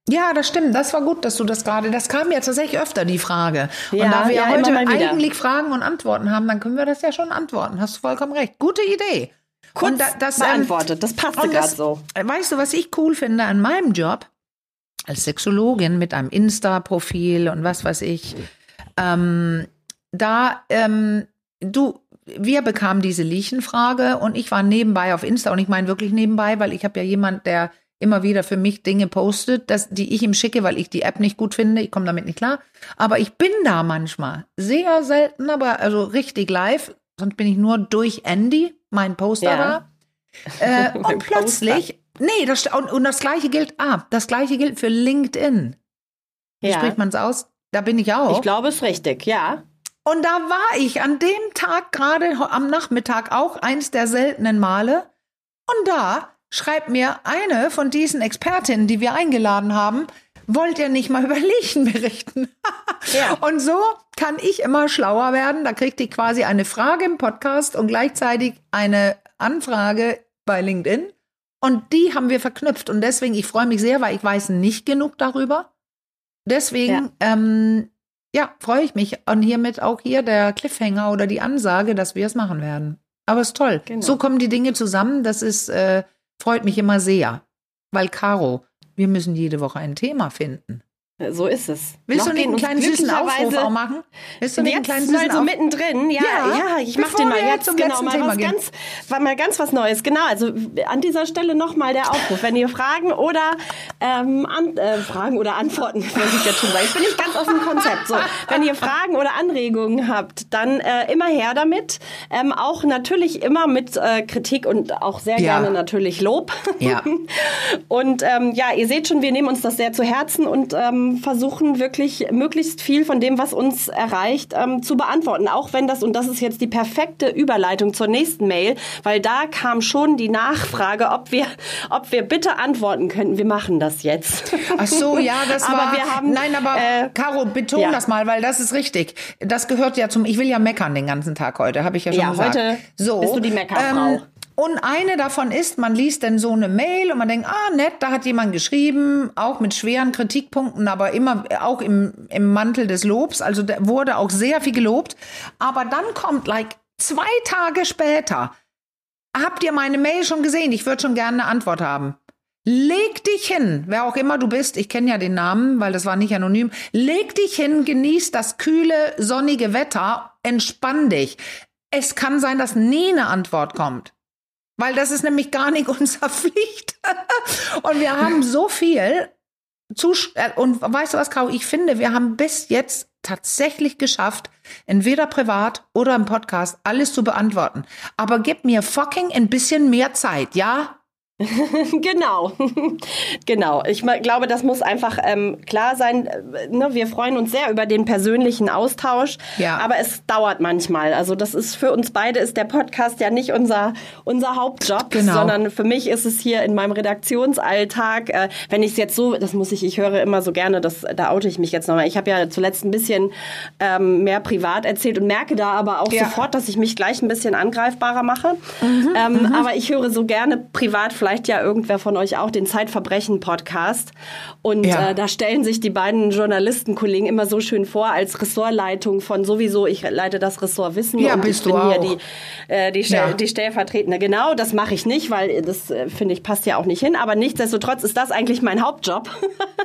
Ja, das stimmt. Das war gut, dass du das gerade. Das kam ja tatsächlich öfter die Frage. Und ja, da wir ja, heute eigentlich Fragen und Antworten haben, dann können wir das ja schon antworten. Hast du vollkommen recht. Gute Idee. Kurz da, das ähm, beantwortet. Das passt gerade so. Weißt du, was ich cool finde an meinem Job? Als Sexologin mit einem Insta-Profil und was weiß ich. Ähm, da, ähm, du, wir bekamen diese Liechenfrage und ich war nebenbei auf Insta und ich meine wirklich nebenbei, weil ich habe ja jemand, der immer wieder für mich Dinge postet, dass, die ich ihm schicke, weil ich die App nicht gut finde. Ich komme damit nicht klar. Aber ich bin da manchmal. Sehr selten, aber also richtig live. Sonst bin ich nur durch Andy, mein Poster ja. da. Äh, und plötzlich Nee, das, und, und das gleiche gilt, ah, das gleiche gilt für LinkedIn. Wie ja. spricht man es aus? Da bin ich auch. Ich glaube, es ist richtig, ja. Und da war ich an dem Tag gerade am Nachmittag auch eins der seltenen Male. Und da schreibt mir eine von diesen Expertinnen, die wir eingeladen haben, wollt ihr nicht mal über Leichen berichten? ja. Und so kann ich immer schlauer werden. Da kriegt ihr quasi eine Frage im Podcast und gleichzeitig eine Anfrage bei LinkedIn. Und die haben wir verknüpft. Und deswegen, ich freue mich sehr, weil ich weiß nicht genug darüber. Deswegen, ja, ähm, ja freue ich mich. Und hiermit auch hier der Cliffhanger oder die Ansage, dass wir es machen werden. Aber es ist toll. Genau. So kommen die Dinge zusammen. Das ist, äh, freut mich immer sehr. Weil, Caro, wir müssen jede Woche ein Thema finden. So ist es. Willst Noch du nicht einen kleinen süßen Aufruf auch machen? Willst du nicht einen kleinen süßen mal so mittendrin? Ja, ja, ja ich mache den mal jetzt genau mal Thema was gehen. ganz, war mal ganz was Neues. Genau, also an dieser Stelle nochmal der Aufruf, wenn ihr Fragen oder ähm, an, äh, Fragen oder Antworten, muss ich jetzt schon sagen. Ich bin nicht ganz aus dem Konzept. So, wenn ihr Fragen oder Anregungen habt, dann äh, immer her damit. Ähm, auch natürlich immer mit äh, Kritik und auch sehr ja. gerne natürlich Lob. Ja. und ähm, ja, ihr seht schon, wir nehmen uns das sehr zu Herzen und ähm, versuchen wirklich möglichst viel von dem, was uns erreicht, ähm, zu beantworten. Auch wenn das, und das ist jetzt die perfekte Überleitung zur nächsten Mail, weil da kam schon die Nachfrage, ob wir, ob wir bitte antworten könnten. Wir machen das jetzt. Ach so, ja, das aber war, wir haben, nein, aber äh, Caro, beton ja. das mal, weil das ist richtig. Das gehört ja zum, ich will ja meckern den ganzen Tag heute, habe ich ja schon ja, gesagt. heute so, bist du die Meckerfrau. Ähm, und eine davon ist, man liest dann so eine Mail und man denkt, ah, nett, da hat jemand geschrieben, auch mit schweren Kritikpunkten, aber immer auch im, im Mantel des Lobs. Also wurde auch sehr viel gelobt. Aber dann kommt, like, zwei Tage später, habt ihr meine Mail schon gesehen? Ich würde schon gerne eine Antwort haben. Leg dich hin, wer auch immer du bist, ich kenne ja den Namen, weil das war nicht anonym. Leg dich hin, genieß das kühle, sonnige Wetter, entspann dich. Es kann sein, dass nie eine Antwort kommt. Weil das ist nämlich gar nicht unsere Pflicht. und wir haben so viel Zus äh, und weißt du was, Kau? Ich finde, wir haben bis jetzt tatsächlich geschafft, entweder privat oder im Podcast alles zu beantworten. Aber gib mir fucking ein bisschen mehr Zeit, ja? genau, genau. Ich glaube, das muss einfach ähm, klar sein. Äh, ne? Wir freuen uns sehr über den persönlichen Austausch, ja. aber es dauert manchmal. Also das ist für uns beide ist der Podcast ja nicht unser unser Hauptjob, genau. sondern für mich ist es hier in meinem Redaktionsalltag. Äh, wenn ich es jetzt so, das muss ich, ich höre immer so gerne, das da oute ich mich jetzt nochmal. Ich habe ja zuletzt ein bisschen ähm, mehr privat erzählt und merke da aber auch ja. sofort, dass ich mich gleich ein bisschen angreifbarer mache. Mhm, ähm, mhm. Aber ich höre so gerne privat vielleicht ja irgendwer von euch auch den Zeitverbrechen-Podcast. Und ja. äh, da stellen sich die beiden Journalistenkollegen immer so schön vor als Ressortleitung von sowieso, ich leite das Ressort Wissen ja, und bist ich bin du hier die, äh, die, ja. die Stellvertretende. Genau, das mache ich nicht, weil das äh, finde ich passt ja auch nicht hin. Aber nichtsdestotrotz ist das eigentlich mein Hauptjob.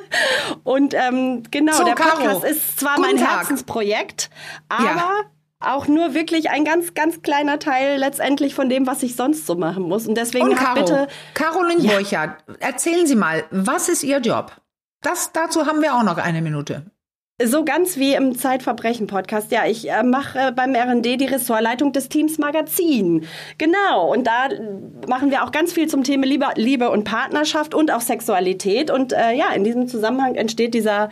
und ähm, genau, so, der Podcast Caro. ist zwar Guten mein Tag. Herzensprojekt, aber auch nur wirklich ein ganz, ganz kleiner Teil letztendlich von dem, was ich sonst so machen muss. Und deswegen Und Caro, bitte. Caroline ja. Borchardt, erzählen Sie mal, was ist Ihr Job? Das, dazu haben wir auch noch eine Minute. So ganz wie im Zeitverbrechen-Podcast. Ja, ich äh, mache äh, beim RND die Ressortleitung des Teams Magazin. Genau. Und da machen wir auch ganz viel zum Thema Liebe, Liebe und Partnerschaft und auch Sexualität. Und äh, ja, in diesem Zusammenhang entsteht dieser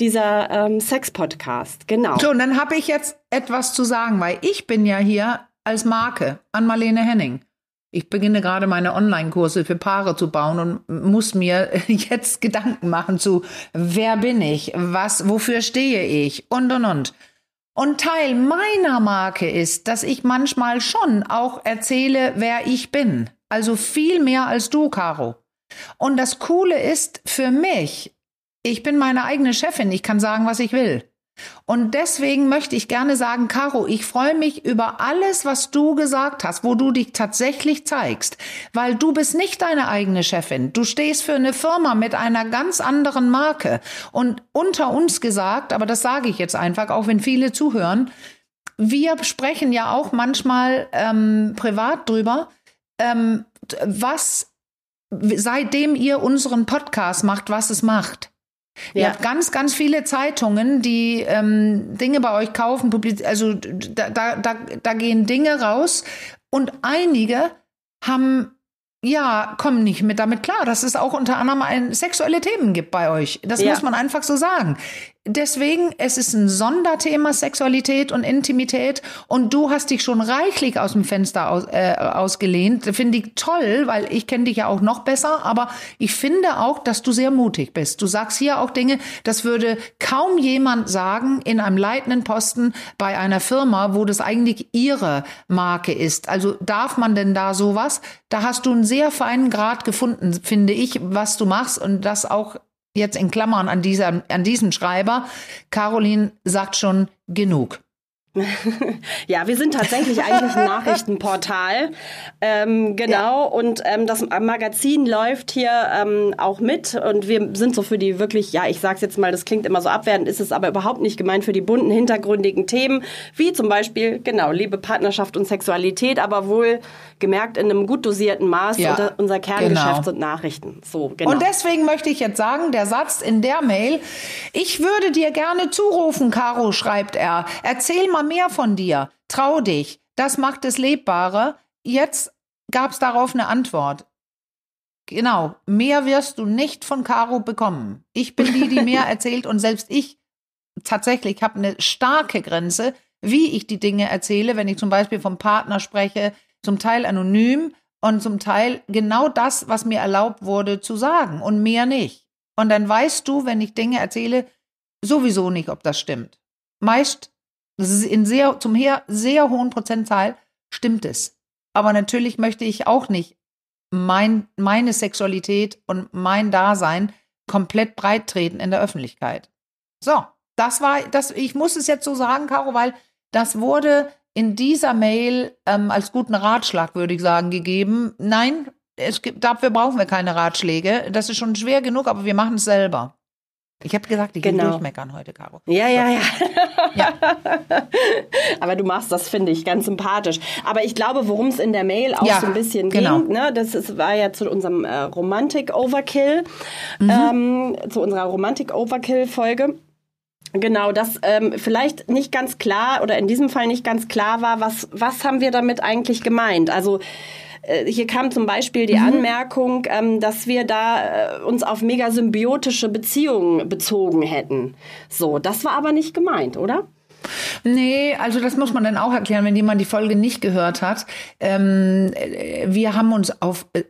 dieser ähm, Sex-Podcast. Genau. So, und dann habe ich jetzt etwas zu sagen, weil ich bin ja hier als Marke an Marlene Henning. Ich beginne gerade meine Online-Kurse für Paare zu bauen und muss mir jetzt Gedanken machen zu, wer bin ich, was, wofür stehe ich und und und. Und Teil meiner Marke ist, dass ich manchmal schon auch erzähle, wer ich bin. Also viel mehr als du, Caro. Und das Coole ist für mich, ich bin meine eigene Chefin, ich kann sagen, was ich will. Und deswegen möchte ich gerne sagen, Caro, ich freue mich über alles, was du gesagt hast, wo du dich tatsächlich zeigst, weil du bist nicht deine eigene Chefin. Du stehst für eine Firma mit einer ganz anderen Marke. Und unter uns gesagt, aber das sage ich jetzt einfach, auch wenn viele zuhören, wir sprechen ja auch manchmal ähm, privat drüber, ähm, was seitdem ihr unseren Podcast macht, was es macht. Ihr habt ganz, ganz viele Zeitungen, die ähm, Dinge bei euch kaufen, also da, da, da, da gehen Dinge raus und einige haben ja, kommen nicht mit damit klar, dass es auch unter anderem ein, sexuelle Themen gibt bei euch. Das ja. muss man einfach so sagen. Deswegen, es ist ein Sonderthema Sexualität und Intimität und du hast dich schon reichlich aus dem Fenster aus, äh, ausgelehnt. Finde ich toll, weil ich kenne dich ja auch noch besser, aber ich finde auch, dass du sehr mutig bist. Du sagst hier auch Dinge, das würde kaum jemand sagen in einem leitenden Posten bei einer Firma, wo das eigentlich ihre Marke ist. Also darf man denn da sowas? Da hast du einen sehr feinen Grad gefunden, finde ich, was du machst und das auch jetzt in Klammern an, dieser, an diesem Schreiber. Caroline sagt schon genug. Ja, wir sind tatsächlich eigentlich ein Nachrichtenportal. Ähm, genau, ja. und ähm, das Magazin läuft hier ähm, auch mit und wir sind so für die wirklich, ja, ich sag's jetzt mal, das klingt immer so abwertend, ist es aber überhaupt nicht gemeint für die bunten, hintergründigen Themen, wie zum Beispiel, genau, Liebe, Partnerschaft und Sexualität, aber wohl gemerkt in einem gut dosierten Maß. Ja, unser Kerngeschäft genau. sind Nachrichten. So, genau. Und deswegen möchte ich jetzt sagen, der Satz in der Mail, ich würde dir gerne zurufen, Caro, schreibt er, erzähl mal mehr von dir. Trau dich. Das macht es lebbarer. Jetzt gab es darauf eine Antwort. Genau, mehr wirst du nicht von Caro bekommen. Ich bin die, die mehr erzählt und selbst ich tatsächlich habe eine starke Grenze, wie ich die Dinge erzähle, wenn ich zum Beispiel vom Partner spreche, zum Teil anonym und zum Teil genau das, was mir erlaubt wurde zu sagen und mehr nicht. Und dann weißt du, wenn ich Dinge erzähle, sowieso nicht, ob das stimmt. Meist das ist in sehr, zum her, sehr hohen Prozentzahl stimmt es. Aber natürlich möchte ich auch nicht mein, meine Sexualität und mein Dasein komplett breit treten in der Öffentlichkeit. So, das war, das, ich muss es jetzt so sagen, Caro, weil das wurde in dieser Mail ähm, als guten Ratschlag, würde ich sagen, gegeben. Nein, es gibt, dafür brauchen wir keine Ratschläge. Das ist schon schwer genug, aber wir machen es selber. Ich habe gesagt, ich genau. will durchmeckern heute, Caro. Ja, ja, ja, ja. Aber du machst das, finde ich, ganz sympathisch. Aber ich glaube, worum es in der Mail auch ja, so ein bisschen genau. ging, ne, das ist, war ja zu unserem äh, Romantik-Overkill, mhm. ähm, zu unserer Romantik-Overkill-Folge. Genau, dass ähm, vielleicht nicht ganz klar oder in diesem Fall nicht ganz klar war, was, was haben wir damit eigentlich gemeint? Also hier kam zum Beispiel die mhm. Anmerkung, ähm, dass wir da äh, uns auf mega symbiotische Beziehungen bezogen hätten. So, das war aber nicht gemeint, oder? Nee, also das muss man dann auch erklären, wenn jemand die Folge nicht gehört hat. Ähm, äh, wir haben uns auf äh,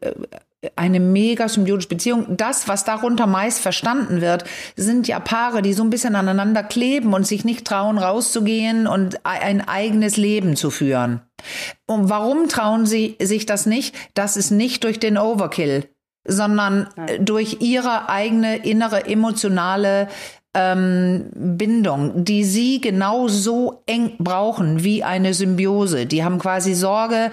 eine mega symbiotische Beziehung. Das, was darunter meist verstanden wird, sind ja Paare, die so ein bisschen aneinander kleben und sich nicht trauen, rauszugehen und ein eigenes Leben zu führen. Und warum trauen sie sich das nicht? Das ist nicht durch den Overkill, sondern Nein. durch ihre eigene innere emotionale ähm, Bindung, die sie genau so eng brauchen wie eine Symbiose. Die haben quasi Sorge,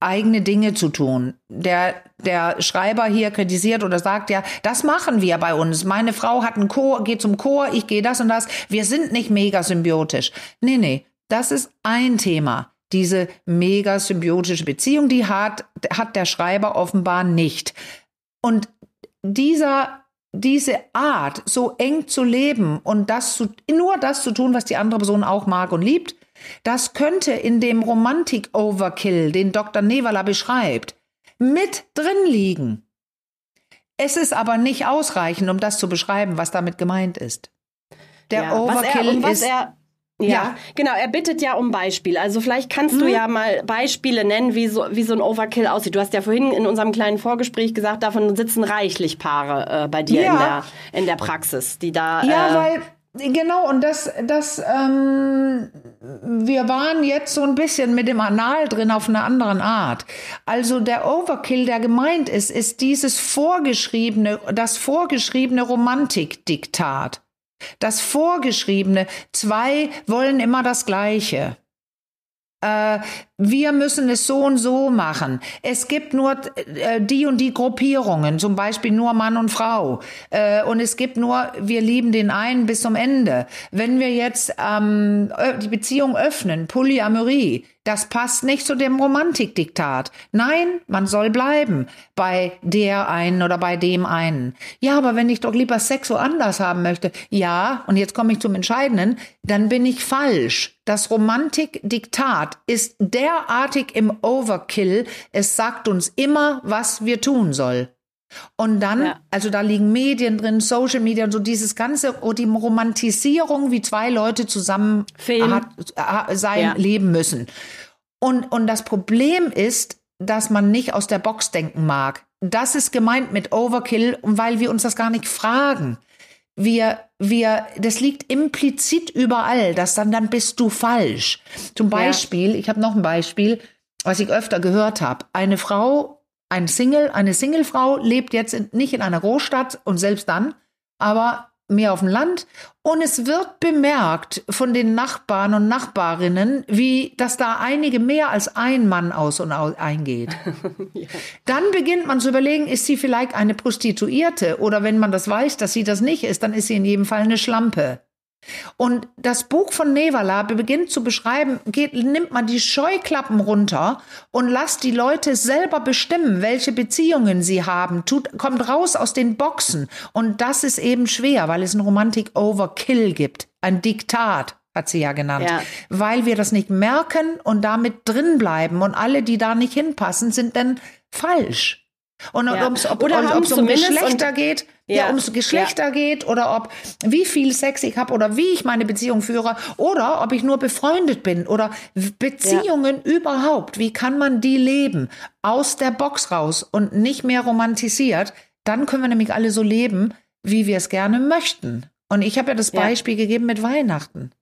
eigene Dinge zu tun. Der, der Schreiber hier kritisiert oder sagt ja, das machen wir bei uns. Meine Frau hat einen Chor, geht zum Chor, ich gehe das und das. Wir sind nicht mega symbiotisch. Nee, nee, das ist ein Thema. Diese mega symbiotische Beziehung, die hat, hat der Schreiber offenbar nicht. Und dieser diese Art, so eng zu leben und das zu, nur das zu tun, was die andere Person auch mag und liebt, das könnte in dem Romantik-Overkill, den Dr. Nevala beschreibt, mit drin liegen. Es ist aber nicht ausreichend, um das zu beschreiben, was damit gemeint ist. Der ja, Overkill was er, ist. Ja, ja, genau. Er bittet ja um Beispiele. Also vielleicht kannst mhm. du ja mal Beispiele nennen, wie so, wie so ein Overkill aussieht. Du hast ja vorhin in unserem kleinen Vorgespräch gesagt, davon sitzen reichlich Paare äh, bei dir ja. in, der, in der Praxis, die da. Ja, äh, weil Genau, und das, das, ähm, wir waren jetzt so ein bisschen mit dem Anal drin auf einer anderen Art. Also der Overkill, der gemeint ist, ist dieses vorgeschriebene, das vorgeschriebene Romantikdiktat. Das vorgeschriebene, zwei wollen immer das Gleiche. Äh, wir müssen es so und so machen. Es gibt nur äh, die und die Gruppierungen, zum Beispiel nur Mann und Frau. Äh, und es gibt nur, wir lieben den einen bis zum Ende. Wenn wir jetzt ähm, die Beziehung öffnen, Polyamorie, das passt nicht zu dem Romantikdiktat. Nein, man soll bleiben bei der einen oder bei dem einen. Ja, aber wenn ich doch lieber Sex woanders haben möchte, ja, und jetzt komme ich zum Entscheidenden, dann bin ich falsch. Das Romantikdiktat ist derartig im Overkill, es sagt uns immer, was wir tun soll. Und dann, ja. also da liegen Medien drin, Social Media und so dieses ganze, oh, die Romantisierung, wie zwei Leute zusammen hat, sein, ja. leben müssen. Und, und das Problem ist, dass man nicht aus der Box denken mag. Das ist gemeint mit Overkill, weil wir uns das gar nicht fragen. Wir, wir, das liegt implizit überall, dass dann, dann bist du falsch. Zum Beispiel, ja. ich habe noch ein Beispiel, was ich öfter gehört habe. Eine Frau ein Single, eine Singlefrau lebt jetzt in, nicht in einer Großstadt und selbst dann, aber mehr auf dem Land. Und es wird bemerkt von den Nachbarn und Nachbarinnen, wie, dass da einige mehr als ein Mann aus und eingeht. ja. Dann beginnt man zu überlegen, ist sie vielleicht eine Prostituierte? Oder wenn man das weiß, dass sie das nicht ist, dann ist sie in jedem Fall eine Schlampe. Und das Buch von Nevala beginnt zu beschreiben, geht, nimmt man die Scheuklappen runter und lasst die Leute selber bestimmen, welche Beziehungen sie haben, tut, kommt raus aus den Boxen. Und das ist eben schwer, weil es ein Romantik-Overkill gibt, ein Diktat hat sie ja genannt, ja. weil wir das nicht merken und damit drin bleiben und alle, die da nicht hinpassen, sind dann falsch. Und ja. ob es ob, um Geschlechter geht, ja, ja ums Geschlechter ja. geht oder ob wie viel Sex ich habe oder wie ich meine Beziehung führe oder ob ich nur befreundet bin oder Beziehungen ja. überhaupt, wie kann man die leben aus der Box raus und nicht mehr romantisiert, dann können wir nämlich alle so leben, wie wir es gerne möchten. Und ich habe ja das Beispiel gegeben mit Weihnachten.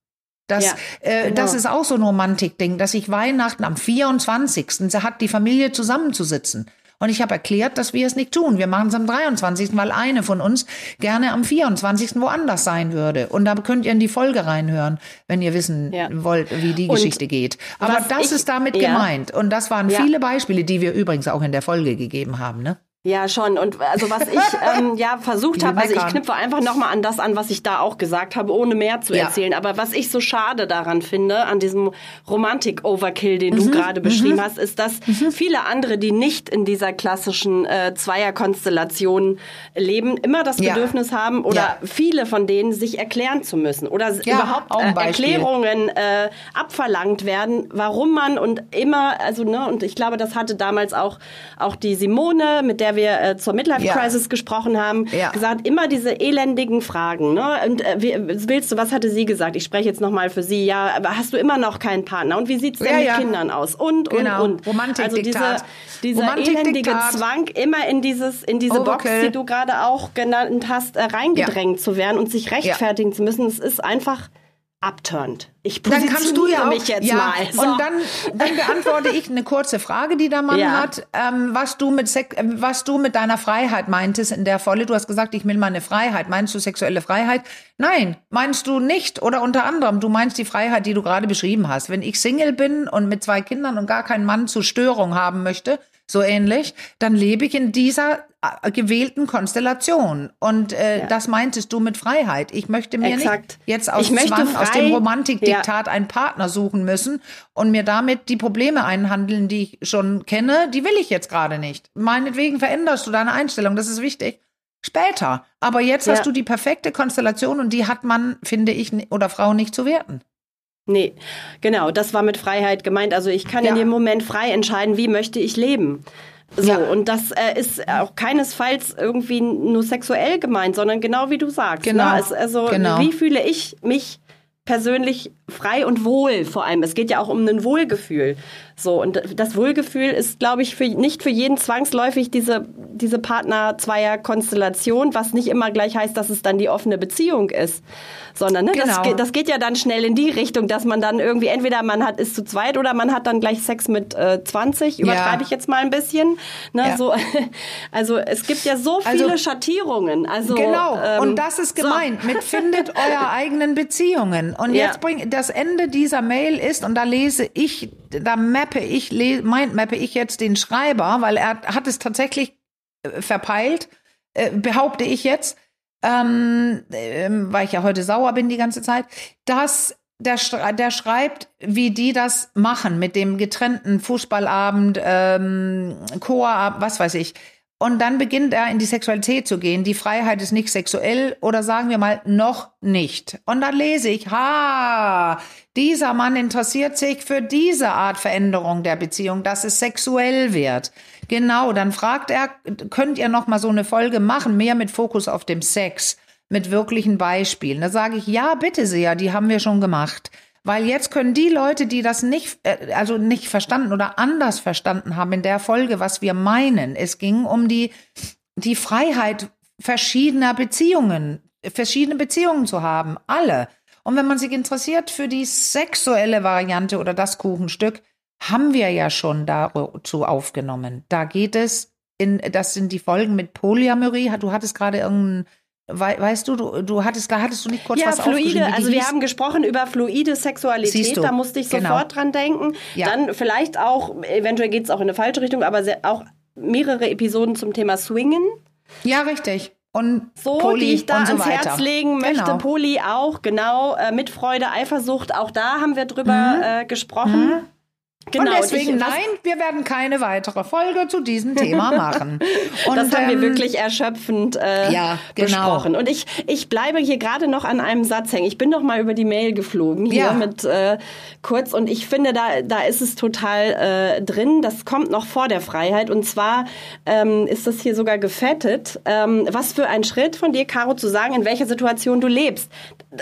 Das, ja, äh, genau. das ist auch so ein Romantikding, dass ich Weihnachten am 24. hat die Familie zusammenzusitzen. Und ich habe erklärt, dass wir es nicht tun. Wir machen es am 23., weil eine von uns gerne am 24. woanders sein würde. Und da könnt ihr in die Folge reinhören, wenn ihr wissen ja. wollt, wie die und Geschichte geht. Aber das ich, ist damit ja. gemeint. Und das waren ja. viele Beispiele, die wir übrigens auch in der Folge gegeben haben. Ne? Ja, schon. Und also was ich ähm, ja versucht habe, also ich knüpfe einfach nochmal an das an, was ich da auch gesagt habe, ohne mehr zu ja. erzählen. Aber was ich so schade daran finde, an diesem Romantik-Overkill, den mhm. du gerade beschrieben mhm. hast, ist, dass mhm. viele andere, die nicht in dieser klassischen äh, Zweierkonstellation leben, immer das ja. Bedürfnis haben oder ja. viele von denen sich erklären zu müssen oder überhaupt äh, Erklärungen äh, abverlangt werden, warum man und immer, also ne, und ich glaube, das hatte damals auch auch die Simone, mit der wir äh, zur Midlife Crisis ja. gesprochen haben, ja. gesagt, immer diese elendigen Fragen. Ne? Und äh, willst du, was hatte sie gesagt? Ich spreche jetzt nochmal für sie. Ja, aber hast du immer noch keinen Partner? Und wie sieht's denn ja, mit Kindern aus? Und, genau. und, und. Romantik also diese, dieser Romantik elendige Zwang, immer in dieses, in diese Overkill. Box, die du gerade auch genannt hast, äh, reingedrängt zu werden und sich rechtfertigen zu müssen. Es ist einfach abturnt. Ich dann kannst du ja auch, mich jetzt ja, mal. So. Und dann, dann beantworte ich eine kurze Frage, die der Mann ja. hat, ähm, was du mit Sek ähm, was du mit deiner Freiheit meintest in der Volle. Du hast gesagt, ich will meine Freiheit. Meinst du sexuelle Freiheit? Nein, meinst du nicht oder unter anderem, du meinst die Freiheit, die du gerade beschrieben hast. Wenn ich Single bin und mit zwei Kindern und gar keinen Mann zur Störung haben möchte, so ähnlich, dann lebe ich in dieser äh, gewählten Konstellation. Und äh, ja. das meintest du mit Freiheit. Ich möchte mir Exakt. nicht jetzt aus Zwang, frei, aus dem Romantikdiktat ja. einen Partner suchen müssen und mir damit die Probleme einhandeln, die ich schon kenne. Die will ich jetzt gerade nicht. Meinetwegen veränderst du deine Einstellung. Das ist wichtig. Später. Aber jetzt ja. hast du die perfekte Konstellation und die hat man, finde ich, oder Frau nicht zu werten. Nee, genau, das war mit Freiheit gemeint. Also ich kann ja. in dem Moment frei entscheiden, wie möchte ich leben. So, ja. und das äh, ist auch keinesfalls irgendwie nur sexuell gemeint, sondern genau wie du sagst. Ne? Genau. Ne? Es, also, genau. wie fühle ich mich persönlich frei und wohl vor allem. Es geht ja auch um ein Wohlgefühl. So, und das Wohlgefühl ist, glaube ich, für, nicht für jeden zwangsläufig diese, diese Partner-Zweier-Konstellation, was nicht immer gleich heißt, dass es dann die offene Beziehung ist. Sondern ne, genau. das, das geht ja dann schnell in die Richtung, dass man dann irgendwie, entweder man hat ist zu zweit oder man hat dann gleich Sex mit äh, 20, übertreibe ja. ich jetzt mal ein bisschen. Ne, ja. so, also es gibt ja so also viele also, Schattierungen. Also, genau, ähm, und das ist gemeint so. mit findet eure eigenen Beziehungen. Und ja. jetzt bringt das Ende dieser Mail ist, und da lese ich, da mappe ich, mappe ich jetzt den Schreiber, weil er hat es tatsächlich äh, verpeilt, äh, behaupte ich jetzt, ähm, äh, weil ich ja heute sauer bin die ganze Zeit, dass der, der schreibt, wie die das machen mit dem getrennten Fußballabend, ähm, Chorabend, was weiß ich. Und dann beginnt er in die Sexualität zu gehen. Die Freiheit ist nicht sexuell oder sagen wir mal noch nicht. Und dann lese ich, ha, dieser Mann interessiert sich für diese Art Veränderung der Beziehung, dass es sexuell wird. Genau, dann fragt er, könnt ihr noch mal so eine Folge machen, mehr mit Fokus auf dem Sex, mit wirklichen Beispielen. Da sage ich, ja, bitte sehr, die haben wir schon gemacht. Weil jetzt können die Leute, die das nicht, äh, also nicht verstanden oder anders verstanden haben in der Folge, was wir meinen. Es ging um die, die Freiheit verschiedener Beziehungen, verschiedene Beziehungen zu haben. Alle. Und wenn man sich interessiert für die sexuelle Variante oder das Kuchenstück, haben wir ja schon dazu aufgenommen. Da geht es in, das sind die Folgen mit Polyamorie. Du hattest gerade irgendeinen weißt du, du, du hattest, da hattest du nicht kurz ja, was fluide, also wir haben gesprochen über fluide Sexualität, da musste ich genau. sofort dran denken. Ja. Dann vielleicht auch, eventuell geht es auch in eine falsche Richtung, aber auch mehrere Episoden zum Thema Swingen. Ja, richtig. Und so, Poli die ich da so ans weiter. Herz legen möchte. Genau. Poli auch, genau. Äh, Mitfreude, Eifersucht, auch da haben wir drüber mhm. äh, gesprochen. Mhm. Genau, und deswegen, und ich, nein, wir werden keine weitere Folge zu diesem Thema machen. Und, das haben ähm, wir wirklich erschöpfend äh, ja, genau. besprochen. Und ich, ich bleibe hier gerade noch an einem Satz hängen. Ich bin noch mal über die Mail geflogen hier ja. mit äh, kurz und ich finde, da, da ist es total äh, drin. Das kommt noch vor der Freiheit. Und zwar ähm, ist das hier sogar gefettet. Ähm, was für ein Schritt von dir, Caro, zu sagen, in welcher Situation du lebst.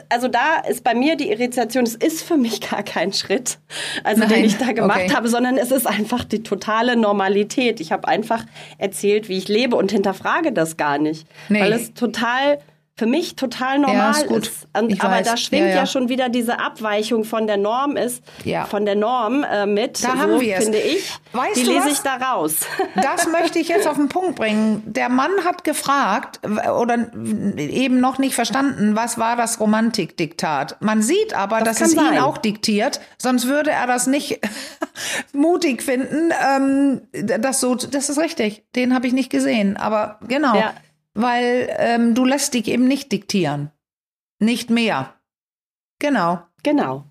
Also da ist bei mir die Irritation, es ist für mich gar kein Schritt, also Nein. den ich da gemacht okay. habe, sondern es ist einfach die totale Normalität. Ich habe einfach erzählt, wie ich lebe und hinterfrage das gar nicht, nee. weil es total für mich total normal Ja, ist gut. ist. Und, aber weiß. da schwingt Ja, ja, ja. schon wieder diese Abweichung von der Norm ist, von der Norm äh, mit. Da so haben wir es. finde ich. Weißt die du lese was? ich da raus. Das möchte ich jetzt auf den Punkt bringen. Der Mann hat gefragt oder eben noch nicht verstanden, was war das Romantikdiktat. Man sieht aber, Das dass es kann ihn sein. auch diktiert, sonst würde er das nicht mutig finden. Ähm, das so, das ist richtig. Den habe ich nicht gesehen. Aber genau, Ja. Weil ähm, du lässt dich eben nicht diktieren, nicht mehr. Genau. Genau.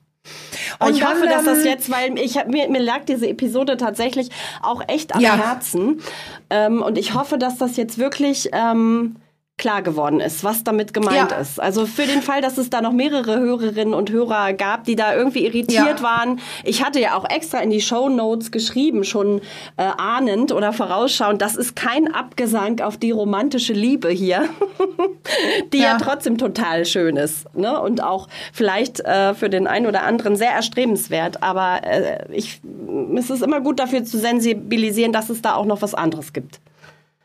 Und Und ich hoffe, dass das ähm, jetzt, weil ich mir, mir lag diese Episode tatsächlich auch echt am Ja. Herzen. Ähm, und ich hoffe, dass das jetzt wirklich ähm, klar geworden ist, was damit gemeint Ja. ist. Also für den Fall, dass es da noch mehrere Hörerinnen und Hörer gab, die da irgendwie irritiert Ja. waren. Ich hatte ja auch extra in die Show Notes geschrieben, schon äh, ahnend oder vorausschauend, das ist kein Abgesang auf die romantische Liebe hier, die ja. Ja. trotzdem total schön ist. Ne? Und auch vielleicht äh, für den einen oder anderen sehr erstrebenswert. Aber äh, ich, es ist immer gut dafür zu sensibilisieren, dass es da auch noch was anderes gibt.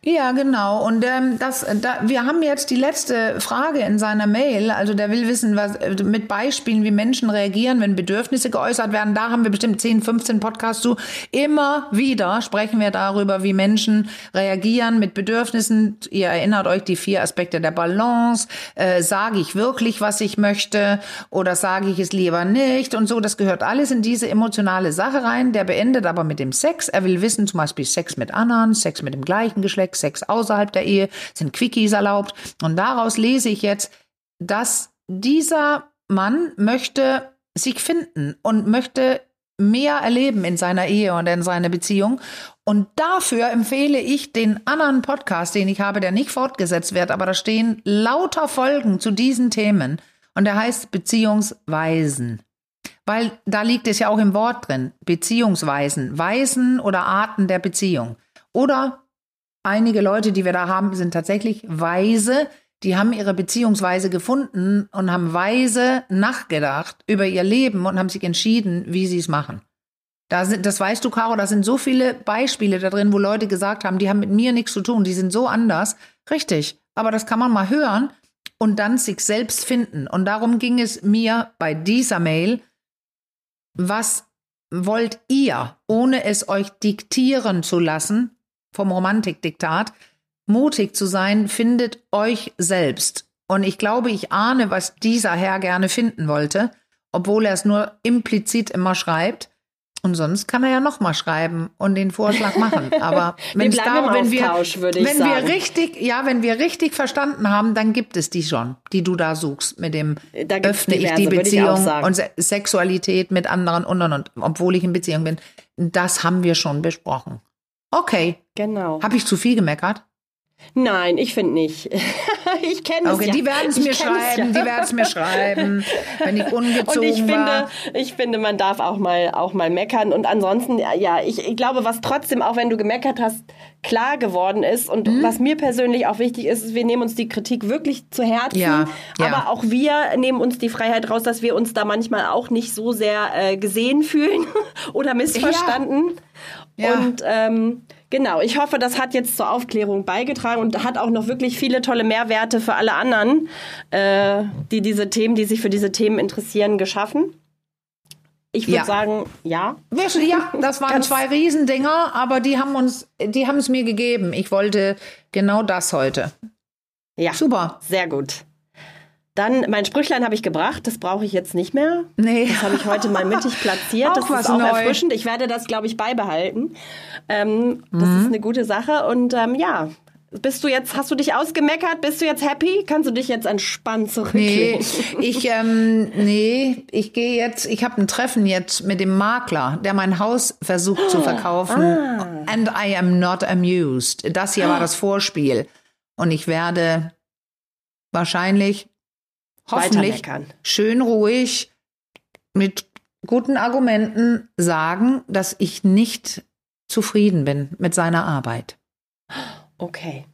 Ja, genau. Und ähm, das, da, wir haben jetzt die letzte Frage in seiner Mail. Also der will wissen, was äh, mit Beispielen, wie Menschen reagieren, wenn Bedürfnisse geäußert werden. Da haben wir bestimmt 10, 15 Podcasts zu. Immer wieder sprechen wir darüber, wie Menschen reagieren mit Bedürfnissen. Ihr erinnert euch die vier Aspekte der Balance. Äh, sage ich wirklich, was ich möchte, oder sage ich es lieber nicht und so. Das gehört alles in diese emotionale Sache rein. Der beendet aber mit dem Sex. Er will wissen, zum Beispiel Sex mit anderen, Sex mit dem gleichen Geschlecht, Sex außerhalb der Ehe, sind Quickies erlaubt. Und daraus lese ich jetzt, dass dieser Mann möchte sich finden und möchte mehr erleben in seiner Ehe und in seiner Beziehung. Und dafür empfehle ich den anderen Podcast, den ich habe, der nicht fortgesetzt wird, aber da stehen lauter Folgen zu diesen Themen. Und der heißt Beziehungsweisen. Weil da liegt es ja auch im Wort drin. Beziehungsweisen. Weisen oder Arten der Beziehung. Oder einige Leute, die wir da haben, sind tatsächlich weise. Die haben ihre Beziehungsweise gefunden und haben weise nachgedacht über ihr Leben und haben sich entschieden, wie sie es machen. Da sind, das weißt du, Caro, da sind so viele Beispiele da drin, wo Leute gesagt haben, die haben mit mir nichts zu tun, die sind so anders. Richtig. Aber das kann man mal hören und dann sich selbst finden. Und darum ging es mir bei dieser Mail. Was wollt ihr, ohne es euch diktieren zu lassen, vom Romantikdiktat, mutig zu sein, findet euch selbst. Und ich glaube, ich ahne, was dieser Herr gerne finden wollte, obwohl er es nur implizit immer schreibt. Und sonst kann er ja noch mal schreiben und den Vorschlag machen. Aber wenn, bleiben im wenn wir, ich wenn wir richtig, ja, wenn wir richtig verstanden haben, dann gibt es die schon, die du da suchst mit dem öffne ich diverse, die ich auch Beziehung sagen. und Se Sexualität mit anderen und und und, obwohl ich in Beziehung bin. Das haben wir schon besprochen. Okay, Genau. habe ich zu viel gemeckert? Nein, ich finde nicht. ich kenne es Okay, ja. die werden es mir es schreiben, ja. die werden es mir schreiben, wenn ich ungezogen Und ich finde, war. ich finde, man darf auch mal, auch mal meckern. Und ansonsten, ja, ich, ich glaube, was trotzdem, auch wenn du gemeckert hast, klar geworden ist und Mhm. was mir persönlich auch wichtig ist, ist, wir nehmen uns die Kritik wirklich zu Herzen. Ja, ja. Aber auch wir nehmen uns die Freiheit raus, dass wir uns da manchmal auch nicht so sehr äh, gesehen fühlen oder missverstanden. Ja. Und ähm, genau, ich hoffe, das hat jetzt zur Aufklärung beigetragen und hat auch noch wirklich viele tolle Mehrwerte für alle anderen, äh, die diese Themen, die sich für diese Themen interessieren, geschaffen. Ich würde Ja. sagen, ja. Ja, das waren zwei Riesendinger, aber die haben uns, die haben es mir gegeben. Ich wollte genau das heute. Ja. Super. Sehr gut. Dann, mein Sprüchlein habe ich gebracht, das brauche ich jetzt nicht mehr. Nee. Das habe ich heute mal mittig platziert. Auch das ist auch neu. erfrischend. Ich werde das, glaube ich, beibehalten. Ähm, das Mhm. ist eine gute Sache. Und ähm, ja, bist du jetzt, hast du dich ausgemeckert? Bist du jetzt happy? Kannst du dich jetzt entspannt Nee, zurücklehnen? ich, ähm, nee, ich gehe jetzt, ich habe ein Treffen jetzt mit dem Makler, der mein Haus versucht zu verkaufen. Ah. And I am not amused. Das hier war das Vorspiel. Und ich werde wahrscheinlich, hoffentlich, schön ruhig mit guten Argumenten sagen, dass ich nicht zufrieden bin mit seiner Arbeit. Okay.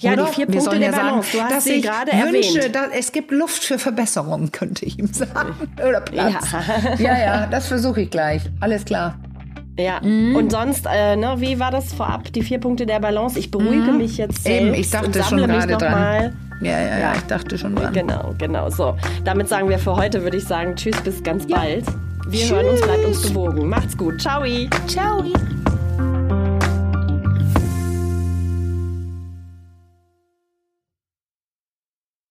Ja, Oder? die vier Wir Punkte sollen der ja sagen, Balance. Du hast dass sie ich gerade wünsche, erwähnt. dass es gibt Luft für Verbesserungen, könnte ich ihm sagen. Oder Platz. Ja. Ja, ja, das versuche ich gleich. Alles klar. Ja, Mhm. und sonst, äh, ne, wie war das vorab, die vier Punkte der Balance? Ich beruhige mich jetzt selbst Mhm. Eben, ich dachte schon gerade dran. mal. Ja, ja, ja, ich dachte schon dran. Genau, genau. So, damit sagen wir für heute, würde ich sagen, tschüss, bis ganz bald. Wir Tschüss. hören uns, bleibt uns gewogen. Macht's gut. Ciao. Ciao.